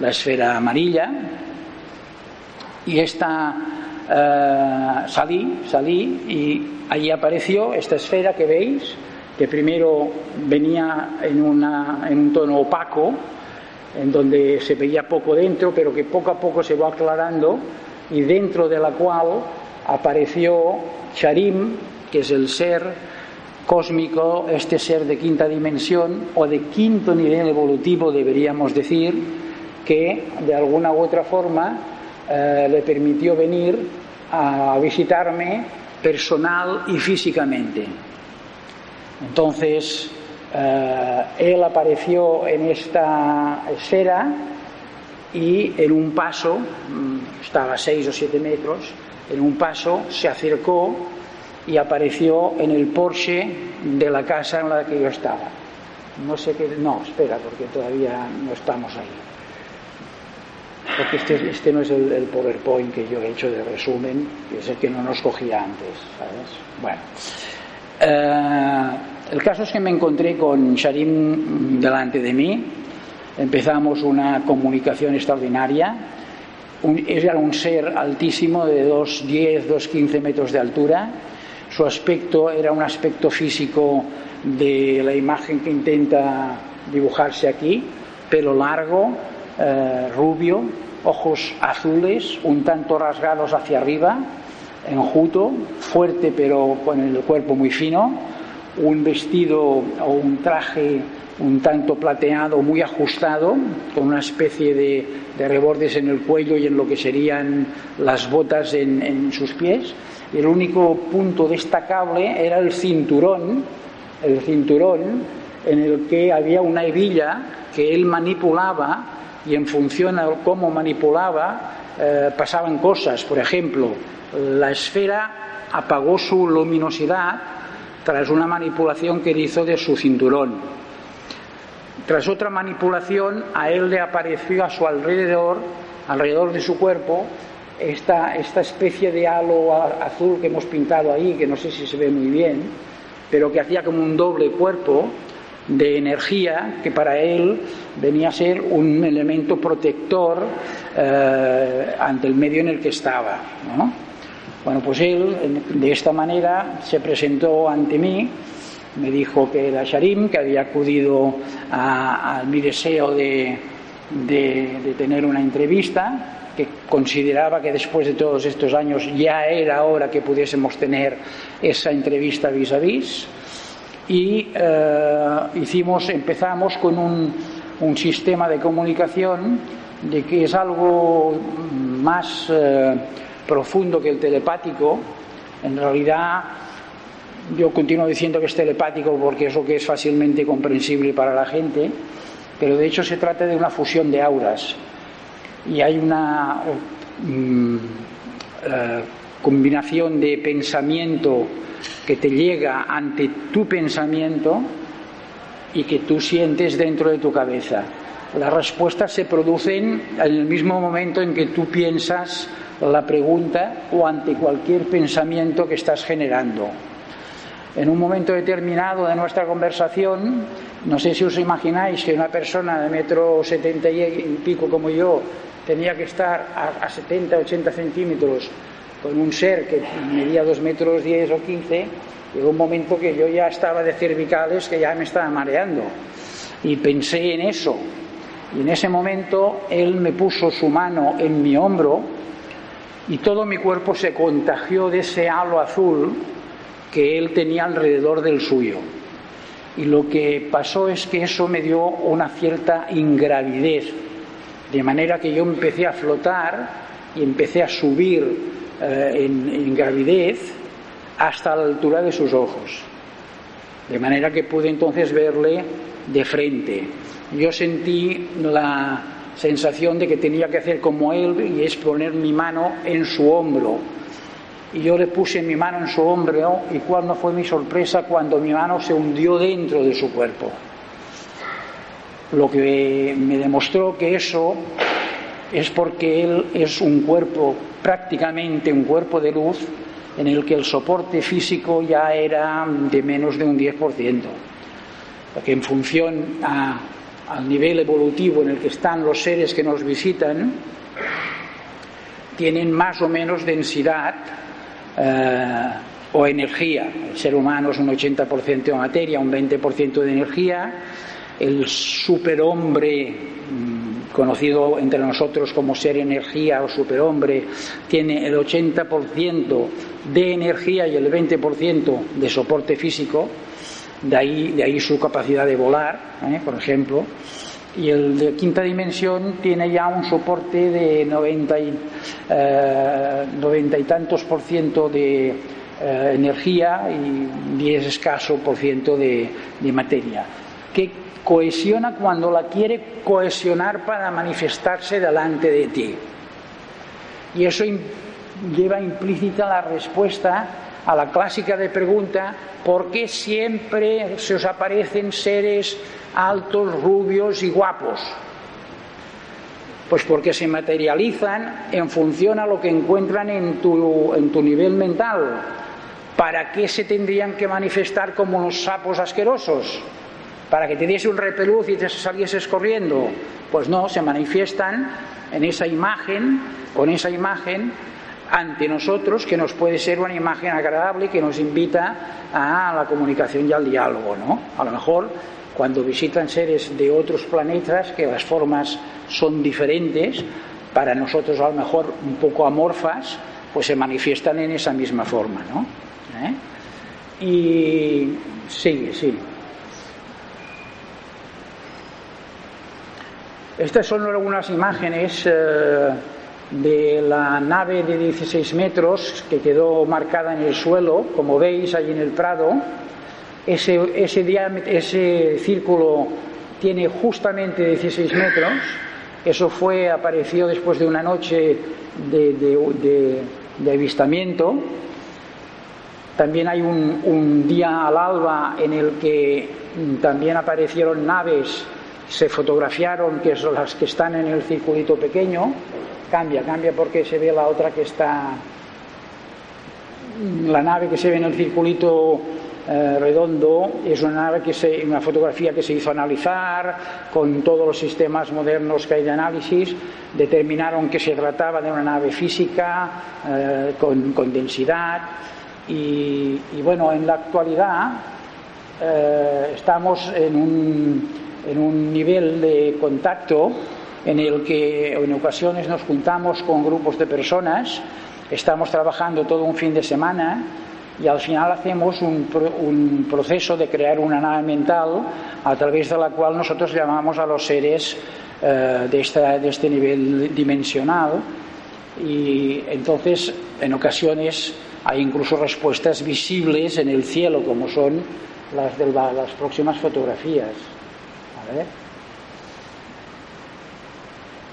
la esfera amarilla. Y esta eh, salí, salí y allí apareció esta esfera que veis, que primero venía en, una, en un tono opaco, en donde se veía poco dentro, pero que poco a poco se va aclarando y dentro de la cual apareció Sharim, que es el ser cósmico, este ser de quinta dimensión o de quinto nivel evolutivo, deberíamos decir, que de alguna u otra forma eh, le permitió venir a visitarme personal y físicamente. Entonces, eh, él apareció en esta esfera y en un paso, mm, estaba a seis o siete metros, en un paso se acercó y apareció en el Porsche de la casa en la que yo estaba. No sé qué, no, espera, porque todavía no estamos ahí. Porque este, este no es el, PowerPoint que yo he hecho de resumen, que es el que no nos cogía antes, ¿sabes? Bueno. Eh, el caso es que me encontré con Sharim delante de mí, empezamos una comunicación extraordinaria. era un ser altísimo de 2,10, 2,15 metros de altura. Su aspecto era un aspecto físico de la imagen que intenta dibujarse aquí, pelo largo, eh, rubio, ojos azules, un tanto rasgados hacia arriba, enjuto, fuerte pero con el cuerpo muy fino, un vestido o un traje un tanto plateado, muy ajustado, con una especie de, de rebordes en el cuello y en lo que serían las botas en, en sus pies. El único punto destacable era el cinturón, el cinturón en el que había una hebilla que él manipulaba y en función de cómo manipulaba eh, pasaban cosas. Por ejemplo, la esfera apagó su luminosidad tras una manipulación que hizo de su cinturón. Tras otra manipulación, a él le apareció a su alrededor, alrededor de su cuerpo, esta, esta especie de halo azul que hemos pintado ahí, que no sé si se ve muy bien, pero que hacía como un doble cuerpo, de energía que para él venía a ser un elemento protector eh, ante el medio en el que estaba. Bueno, pues él de esta manera se presentó ante mí, me dijo que era Sharim, que había acudido a, mi deseo de, de tener una entrevista, que consideraba que después de todos estos años ya era hora que pudiésemos tener esa entrevista vis a vis y eh, hicimos, empezamos con un, un, sistema de comunicación de que es algo más eh, profundo que el telepático. En realidad, yo continúo diciendo que es telepático porque es lo que es fácilmente comprensible para la gente, pero de hecho se trata de una fusión de auras y hay una mm, eh, combinación de pensamiento que te llega ante tu pensamiento y que tú sientes dentro de tu cabeza. Las respuestas se producen en el mismo momento en que tú piensas la pregunta o ante cualquier pensamiento que estás generando. En un momento determinado de nuestra conversación, no sé si os imagináis que una persona de metro setenta y pico como yo tenía que estar a, a 70, 80 centímetros con un ser que medía dos metros diez o quince, llegó un momento que yo ya estaba de cervicales que ya me estaba mareando. Y pensé en eso. Y en ese momento él me puso su mano en mi hombro y todo mi cuerpo se contagió de ese halo azul que él tenía alrededor del suyo. Y lo que pasó es que eso me dio una cierta ingravidez, de manera que yo empecé a flotar y empecé a subir eh, en, gravidez hasta la altura de sus ojos. De manera que pude entonces verle de frente. Yo sentí la sensación de que tenía que hacer como él y es poner mi mano en su hombro. y yo le puse mi mano en su hombro y cuál no fue mi sorpresa cuando mi mano se hundió dentro de su cuerpo. Lo que me demostró que eso es porque él es un cuerpo, prácticamente un cuerpo de luz, en el que el soporte físico ya era de menos de un 10%, porque en función al nivel evolutivo en el que están los seres que nos visitan, tienen más o menos densidad eh, o energía. El ser humano es un 80% de materia, un 20% de energía. El superhombre, mm, conocido entre nosotros como ser energía o superhombre, tiene el 80% de energía y el 20% de soporte físico. De ahí, de ahí su capacidad de volar, ¿eh? por ejemplo y el de quinta dimensión tiene ya un soporte de 90 y, eh, y tantos por ciento de eh, energía y 10 escaso por ciento de, de materia, que cohesiona cuando la quiere cohesionar para manifestarse delante de ti. Y eso lleva implícita la respuesta a la clásica de pregunta, ¿por qué siempre se os aparecen seres altos, rubios y guapos? Pues porque se materializan en función a lo que encuentran en tu, en tu nivel mental. ¿Para qué se tendrían que manifestar como unos sapos asquerosos? ¿Para que te diese un repeluz y te salieses corriendo? Pues no, se manifiestan en esa imagen, con esa imagen ante nosotros que nos puede ser una imagen agradable que nos invita a la comunicación y al diálogo, ¿no? A lo mejor cuando visitan seres de otros planetas que las formas son diferentes, para nosotros a lo mejor un poco amorfas, pues se manifiestan en esa misma forma, ¿no? ¿Eh? Y sigue, sí. Estas son algunas imágenes. Eh, de la nave de 16 metros que quedó marcada en el suelo, como veis allí en el Prado. Ese, círculo tiene justamente 16 metros. Eso fue, apareció después de una noche de, avistamiento. También hay un, día al alba en el que también aparecieron naves, se fotografiaron, que son las que están en el circulito pequeño, cambia, cambia porque se ve la otra que está, la nave que se ve en el circulito eh, redondo es una nave que se, una fotografía que se hizo analizar con todos los sistemas modernos que hay de análisis, determinaron que se trataba de una nave física eh, con, densidad. Y, bueno, en la actualidad eh, estamos en un, en un nivel de contacto en el que en ocasiones nos juntamos con grupos de personas, estamos trabajando todo un fin de semana y al final hacemos un, proceso de crear una nave mental a través de la cual nosotros llamamos a los seres eh, de, de este nivel dimensional y entonces en ocasiones hay incluso respuestas visibles en el cielo como son las de las próximas fotografías.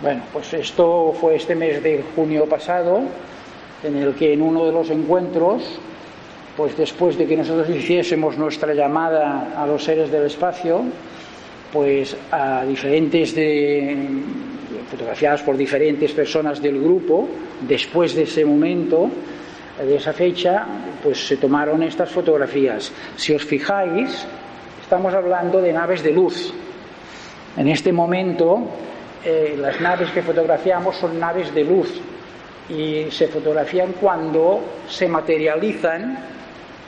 Bueno, pues esto fue este mes de junio pasado, en el que en uno de los encuentros, pues después de que nosotros hiciésemos nuestra llamada a los seres del espacio, pues a diferentes de fotografiadas por diferentes personas del grupo, después de ese momento, de esa fecha, pues se tomaron estas fotografías. Si os fijáis, estamos hablando de naves de luz. En este momento eh, las naves que fotografiamos son naves de luz y se fotografían cuando se materializan,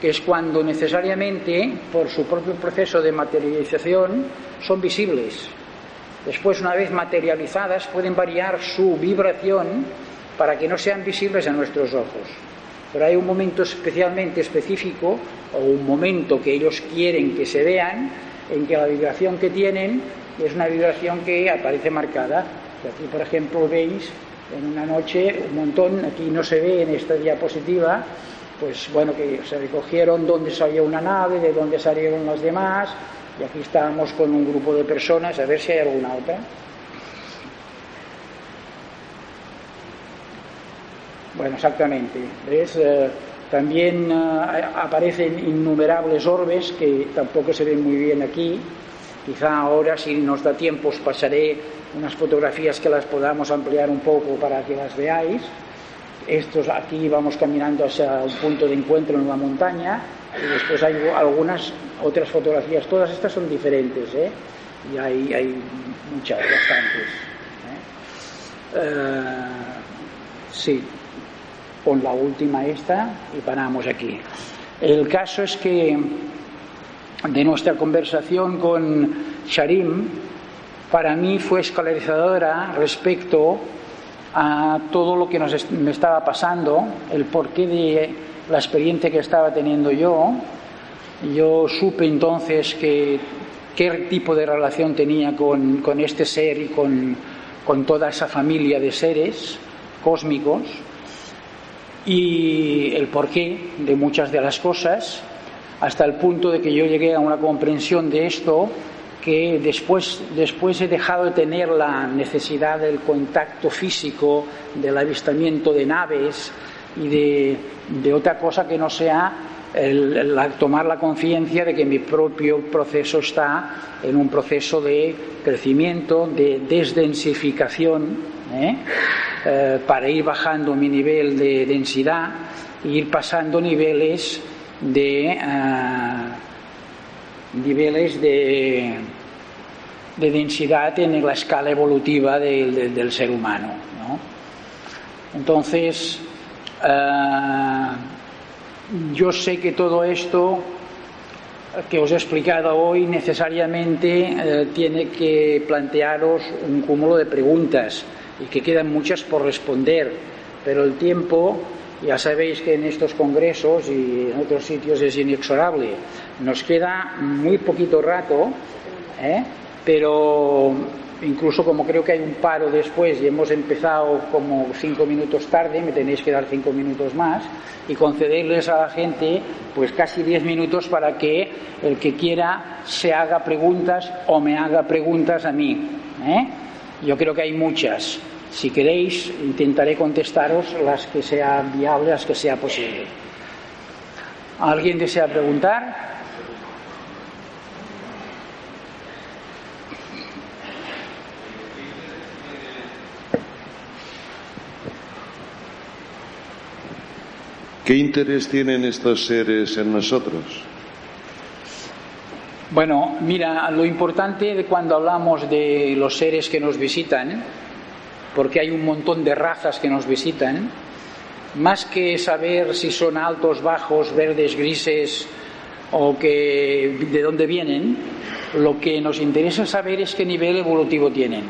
que es cuando necesariamente, por su propio proceso de materialización, son visibles. Después, una vez materializadas, pueden variar su vibración para que no sean visibles a nuestros ojos. Pero hay un momento especialmente específico o un momento que ellos quieren que se vean en que la vibración que tienen es una vibración que aparece marcada. Aquí, por ejemplo, veis en una noche un montón, aquí no se ve en esta diapositiva, pues bueno, que se recogieron dónde salía una nave, de dónde salieron las demás, y aquí estábamos con un grupo de personas, a ver si hay alguna otra. Bueno, exactamente. Eh, también eh, aparecen innumerables orbes que tampoco se ven muy bien aquí. Quizá ahora, si nos da tiempo, os pasaré unas fotografías que las podamos ampliar un poco para que las veáis. Estos aquí vamos caminando hacia un punto de encuentro en la montaña y después hay algunas otras fotografías. Todas estas son diferentes, ¿eh? Y hay, hay muchas, bastantes. ¿eh? sí, con la última esta y paramos aquí. El caso es que de nuestra conversación con Sharim, para mí fue esclarecedora respecto a todo lo que me estaba pasando, el porqué de la experiencia que estaba teniendo yo. Yo supe entonces que qué tipo de relación tenía con, con este ser y con, con toda esa familia de seres cósmicos y el porqué de muchas de las cosas, hasta el punto de que yo llegué a una comprensión de esto que después, después he dejado de tener la necesidad del contacto físico, del avistamiento de naves y de, otra cosa que no sea tomar la conciencia de que mi propio proceso está en un proceso de crecimiento, de desdensificación, ¿eh? Eh, para ir bajando mi nivel de densidad e ir pasando niveles de eh, niveles de, de, densidad en la escala evolutiva del ser humano. Entonces, yo sé que todo esto que os he explicado hoy necesariamente tiene que plantearos un cúmulo de preguntas y que quedan muchas por responder, pero el tiempo, ya sabéis que en estos congresos y en otros sitios es inexorable. Nos queda muy poquito rato, ¿eh? pero incluso como creo que hay un paro después y hemos empezado como cinco minutos tarde, me tenéis que dar cinco minutos más y concederles a la gente pues casi diez minutos para que el que quiera se haga preguntas o me haga preguntas a mí. ¿eh? Yo creo que hay muchas. Si queréis, intentaré contestaros las que sea viable, las que sea posible. ¿Alguien desea preguntar? ¿Qué interés tienen estos seres en nosotros? Bueno, mira, lo importante de cuando hablamos de los seres que nos visitan, porque hay un montón de razas que nos visitan, más que saber si son altos, bajos, verdes, grises o que de dónde vienen, lo que nos interesa saber es qué nivel evolutivo tienen.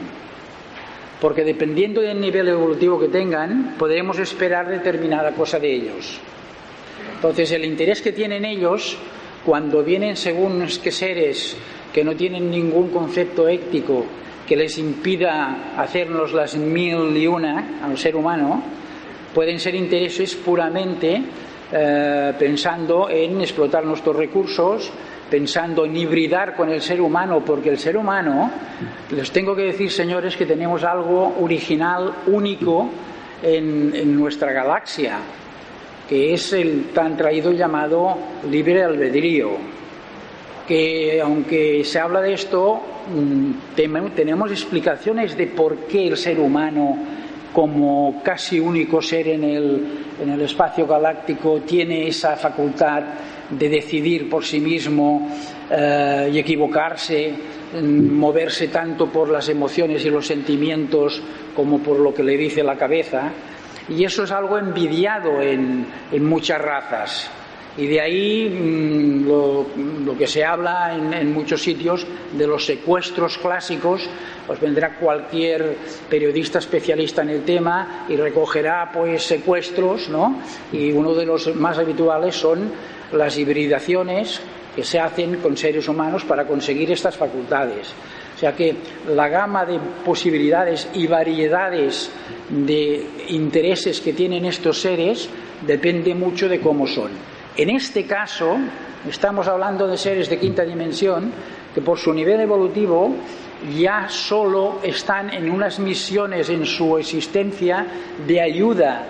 Porque dependiendo del nivel evolutivo que tengan, podremos esperar determinada cosa de ellos. Entonces, el interés que tienen ellos cuando vienen según que seres que no tienen ningún concepto ético que les impida hacernos las mil y una al ser humano, pueden ser intereses puramente eh, pensando en explotar nuestros recursos, pensando en hibridar con el ser humano, porque el ser humano, les tengo que decir, señores, que tenemos algo original, único en, en nuestra galaxia que es el tan traído llamado libre albedrío, que aunque se habla de esto, mm, tenemos explicaciones de por qué el ser humano, como casi único ser en el, en el espacio galáctico, tiene esa facultad de decidir por sí mismo eh, y equivocarse, mm, moverse tanto por las emociones y los sentimientos como por lo que le dice la cabeza y eso es algo envidiado en, muchas razas. Y de ahí mm, lo, que se habla en, muchos sitios de los secuestros clásicos, pues vendrá cualquier periodista especialista en el tema y recogerá pues secuestros, ¿no? Y uno de los más habituales son las hibridaciones que se hacen con seres humanos para conseguir estas facultades. O sea que la gama de posibilidades y variedades de intereses que tienen estos seres depende mucho de cómo son. En este caso, estamos hablando de seres de quinta dimensión que por su nivel evolutivo ya solo están en unas misiones en su existencia de ayuda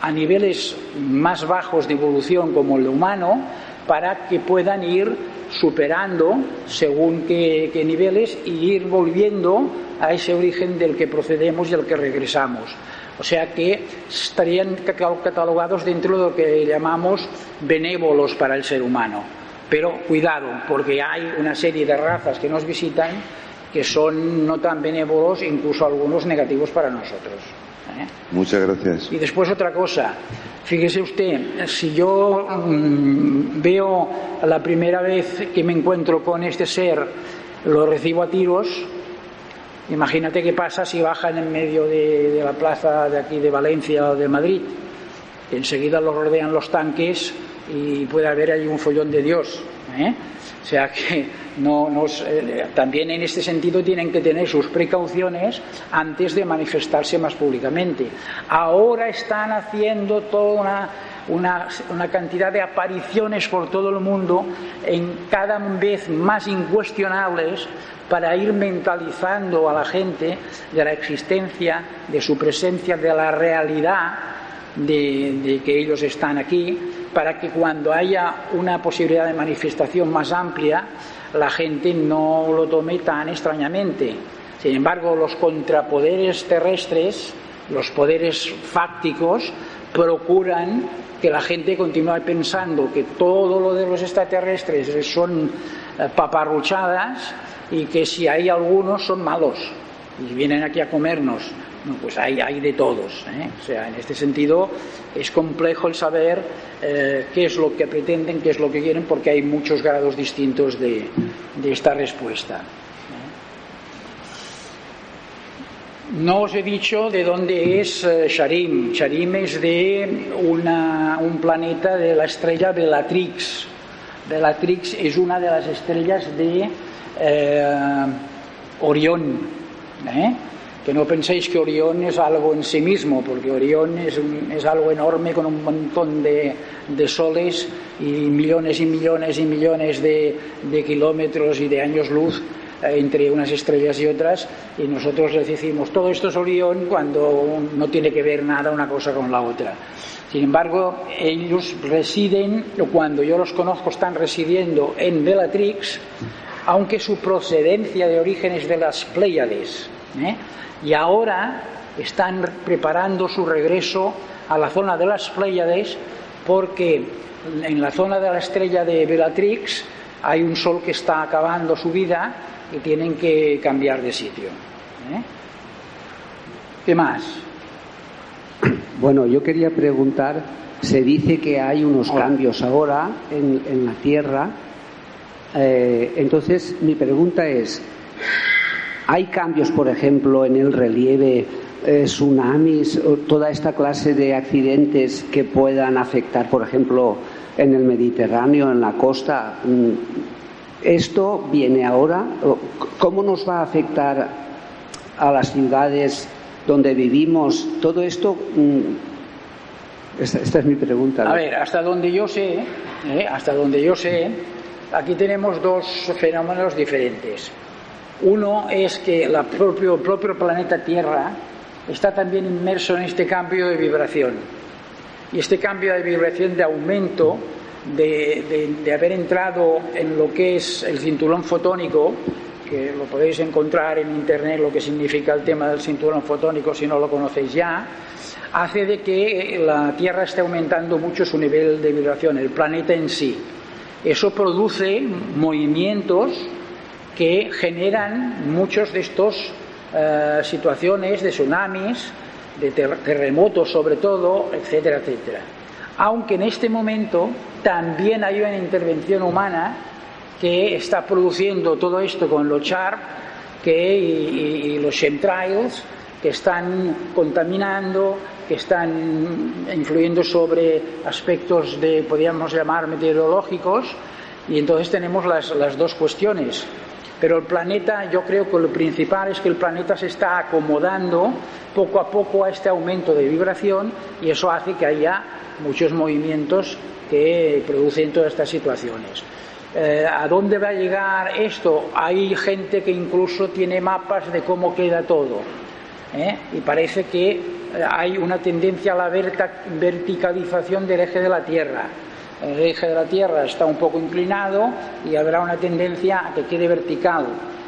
a niveles más bajos de evolución como el humano para que puedan ir superando según qué, niveles y ir volviendo a ese origen del que procedemos y al que regresamos. O sea que estarían catalogados dentro de lo que llamamos benévolos para el ser humano. Pero cuidado, porque hay una serie de razas que nos visitan que son no tan benévolos, incluso algunos negativos para nosotros. ¿eh? Muchas gracias. Y después otra cosa, fíjese usted, si yo mmm, veo la primera vez que me encuentro con este ser, lo recibo a tiros, imagínate qué pasa si bajan en medio de, la plaza de aquí de Valencia o de Madrid. Enseguida lo rodean los tanques y puede haber ahí un follón de Dios. ¿eh? O sea que no, nos, eh, también en este sentido tienen que tener sus precauciones antes de manifestarse más públicamente. Ahora están haciendo toda una, cantidad de apariciones por todo el mundo, en cada vez más incuestionables, para ir mentalizando a la gente de la existencia, de su presencia, de la realidad de, que ellos están aquí, para que cuando haya una posibilidad de manifestación más amplia, la gente no lo tome tan extrañamente. Sin embargo, los contrapoderes terrestres, los poderes fácticos, procuran que la gente continúe pensando que todo lo de los extraterrestres son paparruchadas y que si hay algunos son malos y vienen aquí a comernos. No, pues hay, hay de todos. ¿eh? O sea, en este sentido es complejo el saber eh, qué es lo que pretenden, qué es lo que quieren, porque hay muchos grados distintos de, de esta respuesta. ¿eh? No os he dicho de dónde es eh, Sharim. Sharim es de una, un planeta de la estrella Bellatrix. Bellatrix es una de las estrellas de eh, Orión. ¿eh? que no penséis que Orión es algo en sí mismo, porque Orión es, es algo enorme con un montón de, de, soles y millones y millones y millones de, de kilómetros y de años luz entre unas estrellas y otras, y nosotros les decimos todo esto es Orión cuando no tiene que ver nada una cosa con la otra. Sin embargo, ellos residen, cuando yo los conozco, están residiendo en Bellatrix, aunque su procedencia de origen es de las Pléyades. ¿eh? y ahora están preparando su regreso a la zona de las Pléyades porque en la zona de la estrella de Bellatrix hay un sol que está acabando su vida y tienen que cambiar de sitio. ¿eh? ¿Qué más? Bueno, yo quería preguntar, se dice que hay unos cambios ahora en, en la Tierra, eh, entonces mi pregunta es, hay cambios, por ejemplo, en el relieve, eh, tsunamis, toda esta clase de accidentes que puedan afectar, por ejemplo, en el Mediterráneo, en la costa. ¿Esto viene ahora? ¿Cómo nos va a afectar a las ciudades donde vivimos? Todo esto. Mm, esta, es mi pregunta. A ver, hasta donde yo sé, eh, hasta donde yo sé, aquí tenemos dos fenómenos diferentes. Uno es que la propio, propio planeta Tierra está también inmerso en este cambio de vibración. Y este cambio de vibración de aumento, de, de, haber entrado en lo que es el cinturón fotónico, que lo podéis encontrar en internet lo que significa el tema del cinturón fotónico si no lo conocéis ya, hace de que la Tierra esté aumentando mucho su nivel de vibración, el planeta en sí. Eso produce movimientos que generan muchos de estos eh, situaciones de tsunamis, de ter terremotos sobre todo, etcétera, etcétera. Aunque en este momento también hay una intervención humana que está produciendo todo esto con los CHARP que, y, los chemtrails que están contaminando, que están influyendo sobre aspectos de, podríamos llamar, meteorológicos, y entonces tenemos las, las dos cuestiones. Pero el planeta, yo creo que lo principal es que el planeta se está acomodando poco a poco a este aumento de vibración y eso hace que haya muchos movimientos que producen todas estas situaciones. Eh, ¿A dónde va a llegar esto? Hay gente que incluso tiene mapas de cómo queda todo. ¿eh? Y parece que eh, hay una tendencia a la verticalización del eje de la Tierra. El eje de la Tierra está un poco inclinado y habrá una tendencia a que quede vertical.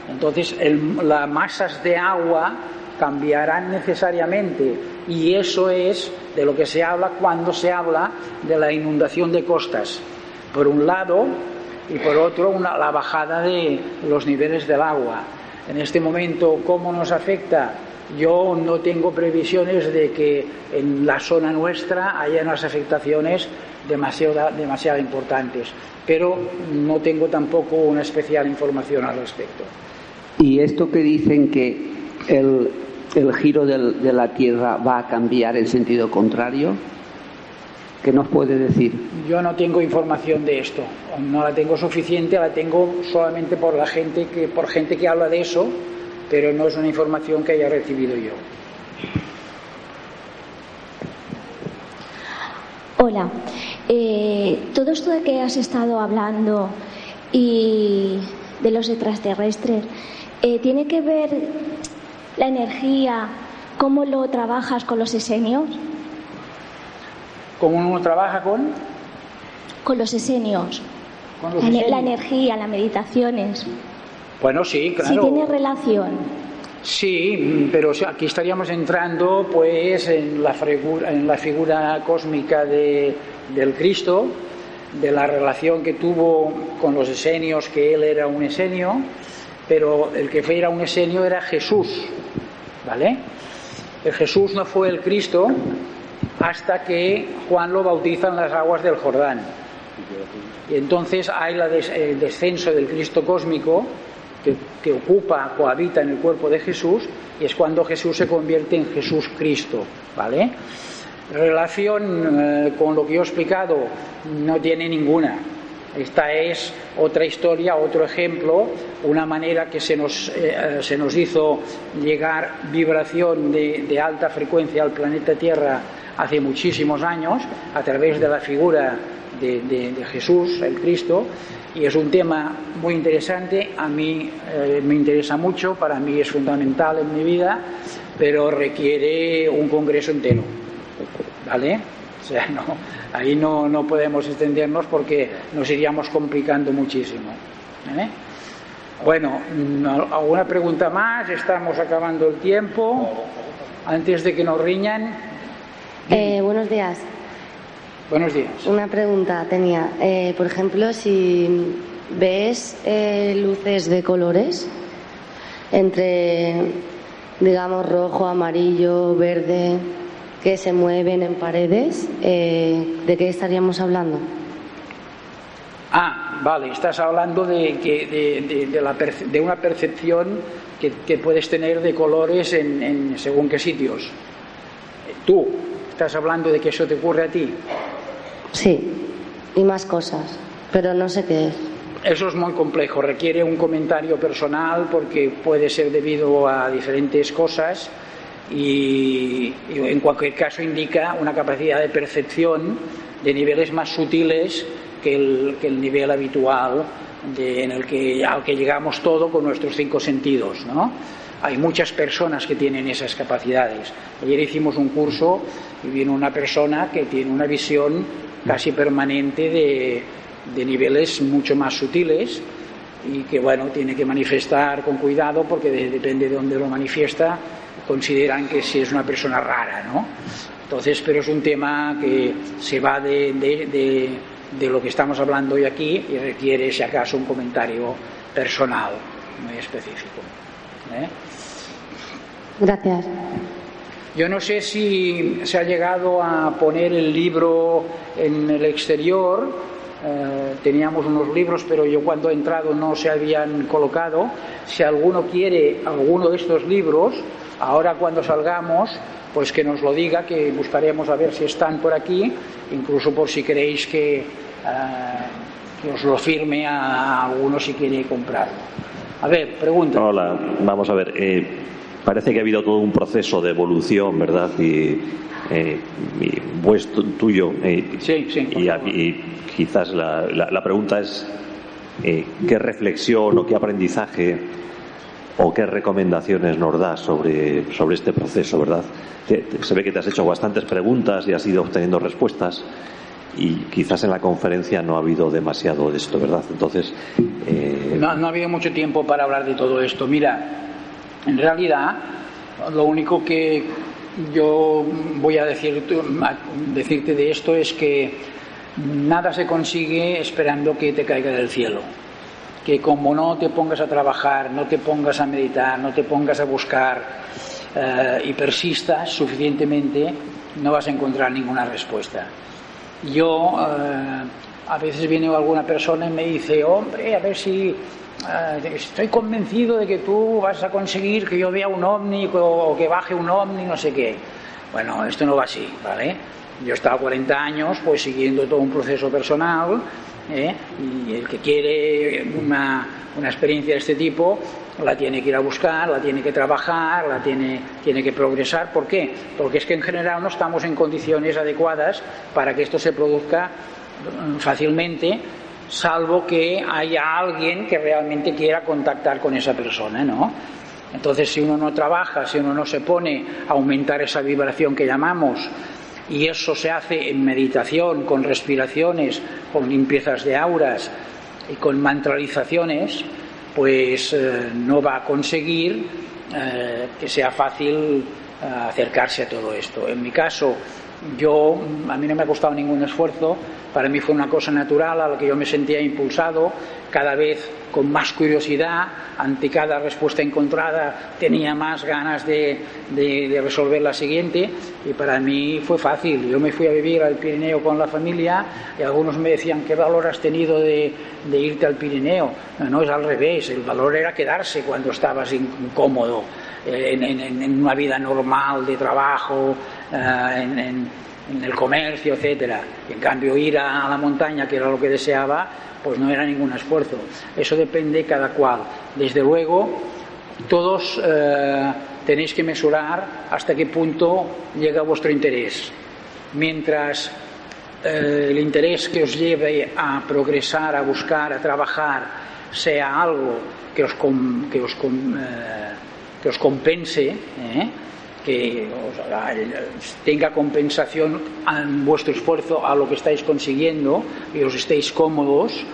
Entonces, las masas de agua cambiarán necesariamente y eso es de lo que se habla cuando se habla de la inundación de costas. Por un lado, y por otro la bajada de los niveles del agua. En este momento, ¿cómo nos afecta? Yo no tengo previsiones de que en la zona nuestra haya unas afectaciones demasiado, demasiado importantes, pero no tengo tampoco una especial información al respecto. ¿Y esto que dicen que el, el giro del, de la Tierra va a cambiar en sentido contrario? ¿Qué nos puede decir? Yo no tengo información de esto, no la tengo suficiente, la tengo solamente por la gente que por gente que habla de eso, pero no es una información que haya recibido yo. Hola, eh, todo esto de que has estado hablando y de los extraterrestres, eh, ¿tiene que ver la energía, cómo lo trabajas con los esenios? ¿Cómo uno trabaja con? Con los esenios. la, energía, las meditaciones. Bueno, sí, claro. Sí tiene relación. Sí, pero aquí estaríamos entrando pues en la figura, en la figura cósmica de, del Cristo, de la relación que tuvo con los esenios, que él era un esenio, pero el que era un esenio era Jesús, ¿vale? El Jesús no fue el Cristo, hasta que Juan lo bautiza en las aguas del Jordán. Y entonces hay el descenso del Cristo cósmico que, ocupa, cohabita en el cuerpo de Jesús, y es cuando Jesús se convierte en Jesús Cristo. ¿Vale? Relación eh, con lo que he explicado no tiene ninguna. Esta es otra historia, otro ejemplo, una manera que se nos, eh, se nos hizo llegar vibración de alta frecuencia al planeta Tierra hace muchísimos años a través de la figura de, Jesús, el Cristo, y es un tema muy interesante, a mí eh, me interesa mucho, para mí es fundamental en mi vida, pero requiere un congreso entero, ¿vale? O sea, no, ahí no, no podemos extendernos porque nos iríamos complicando muchísimo. ¿eh? Bueno, ¿alguna pregunta más? Estamos acabando el tiempo. Antes de que nos riñan, eh, buenos días. Buenos días. Una pregunta tenía. Eh, por ejemplo, si ves eh, luces de colores entre, digamos, rojo, amarillo, verde, que se mueven en paredes, ¿de qué estaríamos hablando? Ah, vale, estás hablando de, que, de, la de una percepción que, puedes tener de colores en, en según qué sitios. Tú, ¿Estás hablando de que eso te ocurre a ti? Sí, y más cosas, pero no sé qué es. Eso es muy complejo, requiere un comentario personal porque puede ser debido a diferentes cosas y, en cualquier caso indica una capacidad de percepción de niveles más sutiles que el, que el nivel habitual en el que, al que llegamos todo con nuestros cinco sentidos. ¿no? Hay muchas personas que tienen esas capacidades. Ayer hicimos un curso y vino una persona que tiene una visión casi permanente de, niveles mucho más sutiles y que bueno tiene que manifestar con cuidado porque depende de dónde lo manifiesta consideran que si es una persona rara no entonces pero es un tema que se va de, de, lo que estamos hablando hoy aquí y requiere si acaso un comentario personal muy específico ¿eh? gracias yo no sé si se ha llegado a poner el libro en el exterior. Eh, teníamos unos libros, pero yo cuando he entrado no se habían colocado. Si alguno quiere alguno de estos libros, ahora cuando salgamos, pues que nos lo diga, que buscaremos a ver si están por aquí, incluso por si queréis que, eh, os lo firme a, alguno si quiere comprarlo. A ver, pregunta. Hola, vamos a ver. Eh, parece que ha habido todo un proceso de evolución, ¿verdad? Y, eh, tuyo. Eh, sí, sí. Y, quizás la, pregunta es eh, qué reflexión o qué aprendizaje o qué recomendaciones nos das sobre, sobre este proceso, ¿verdad? se ve que te has hecho bastantes preguntas y has ido obteniendo respuestas y quizás en la conferencia no ha habido demasiado de esto, ¿verdad? Entonces. Eh, no, no ha habido mucho tiempo para hablar de todo esto. Mira, en realidad, lo único que yo voy a, decir, decirte de esto es que nada se consigue esperando que te caiga del cielo. Que como no te pongas a trabajar, no te pongas a meditar, no te pongas a buscar eh, y persistas suficientemente, no vas a encontrar ninguna respuesta. Yo, eh, a veces viene alguna persona y me dice, hombre, a ver si eh, estoy convencido de que tú vas a conseguir que yo vea un ovni o que baje un ovni, no sé qué. Bueno, esto no va así, ¿vale? Yo he estado 40 años pues siguiendo todo un proceso personal ¿eh? y el que quiere una, una, experiencia de este tipo la tiene que ir a buscar, la tiene que trabajar, la tiene, tiene que progresar. ¿Por qué? Porque es que en general no estamos en condiciones adecuadas para que esto se produzca fácilmente salvo que haya alguien que realmente quiera contactar con esa persona, ¿no? Entonces, si uno no trabaja, si uno no se pone a aumentar esa vibración que llamamos, y eso se hace en meditación, con respiraciones, con limpiezas de auras y con mantralizaciones, pues eh, no va a conseguir eh, que sea fácil eh, acercarse a todo esto. En mi caso, yo, a mí no me ha costado ningún esfuerzo, para mí fue una cosa natural a la que yo me sentía impulsado, cada vez con más curiosidad, ante cada respuesta encontrada tenía más ganas de, resolver la siguiente y para mí fue fácil. Yo me fui a vivir al Pirineo con la familia y algunos me decían, ¿qué valor has tenido de, irte al Pirineo? No, es al revés, el valor era quedarse cuando estabas incómodo. Eh, en, una vida normal de trabajo, eh, en, en el comercio, etcétera. Y en cambio ir a la montaña, que era lo que deseaba, pues no era ningún esfuerzo. Eso depende cada cual. Desde luego, todos eh, tenéis que mesurar hasta qué punto llega vuestro interés. Mientras eh, el interés que os lleve a progresar, a buscar, a trabajar, sea algo que os, que os, eh, que os compense, que tenga compensación en vuestro esfuerzo a lo que estáis consiguiendo y os estéis cómodos,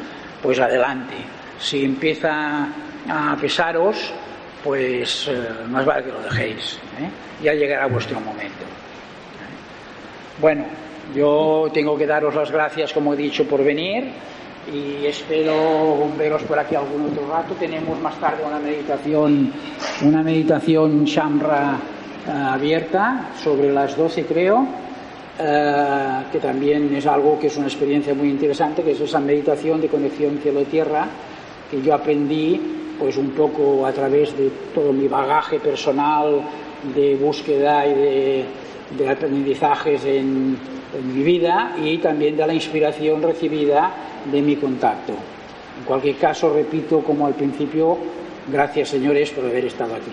pues adelante. Si empieza a pesaros, pues eh, más vale que lo dejéis. ¿eh? Ya llegará vuestro momento. Bueno, yo tengo que daros las gracias, como he dicho, por venir y espero veros por aquí algún otro rato. Tenemos más tarde una meditación, una meditación shamra eh, abierta sobre las 12 creo, eh, que también es algo que es una experiencia muy interesante, que es esa meditación de conexión cielo-tierra que yo aprendí pues un poco a través de todo mi bagaje personal de búsqueda y de, aprendizajes en, en mi vida y también de la inspiración recibida de mi contacto. En cualquier caso, repito como al principio, gracias señores por haber estado aquí.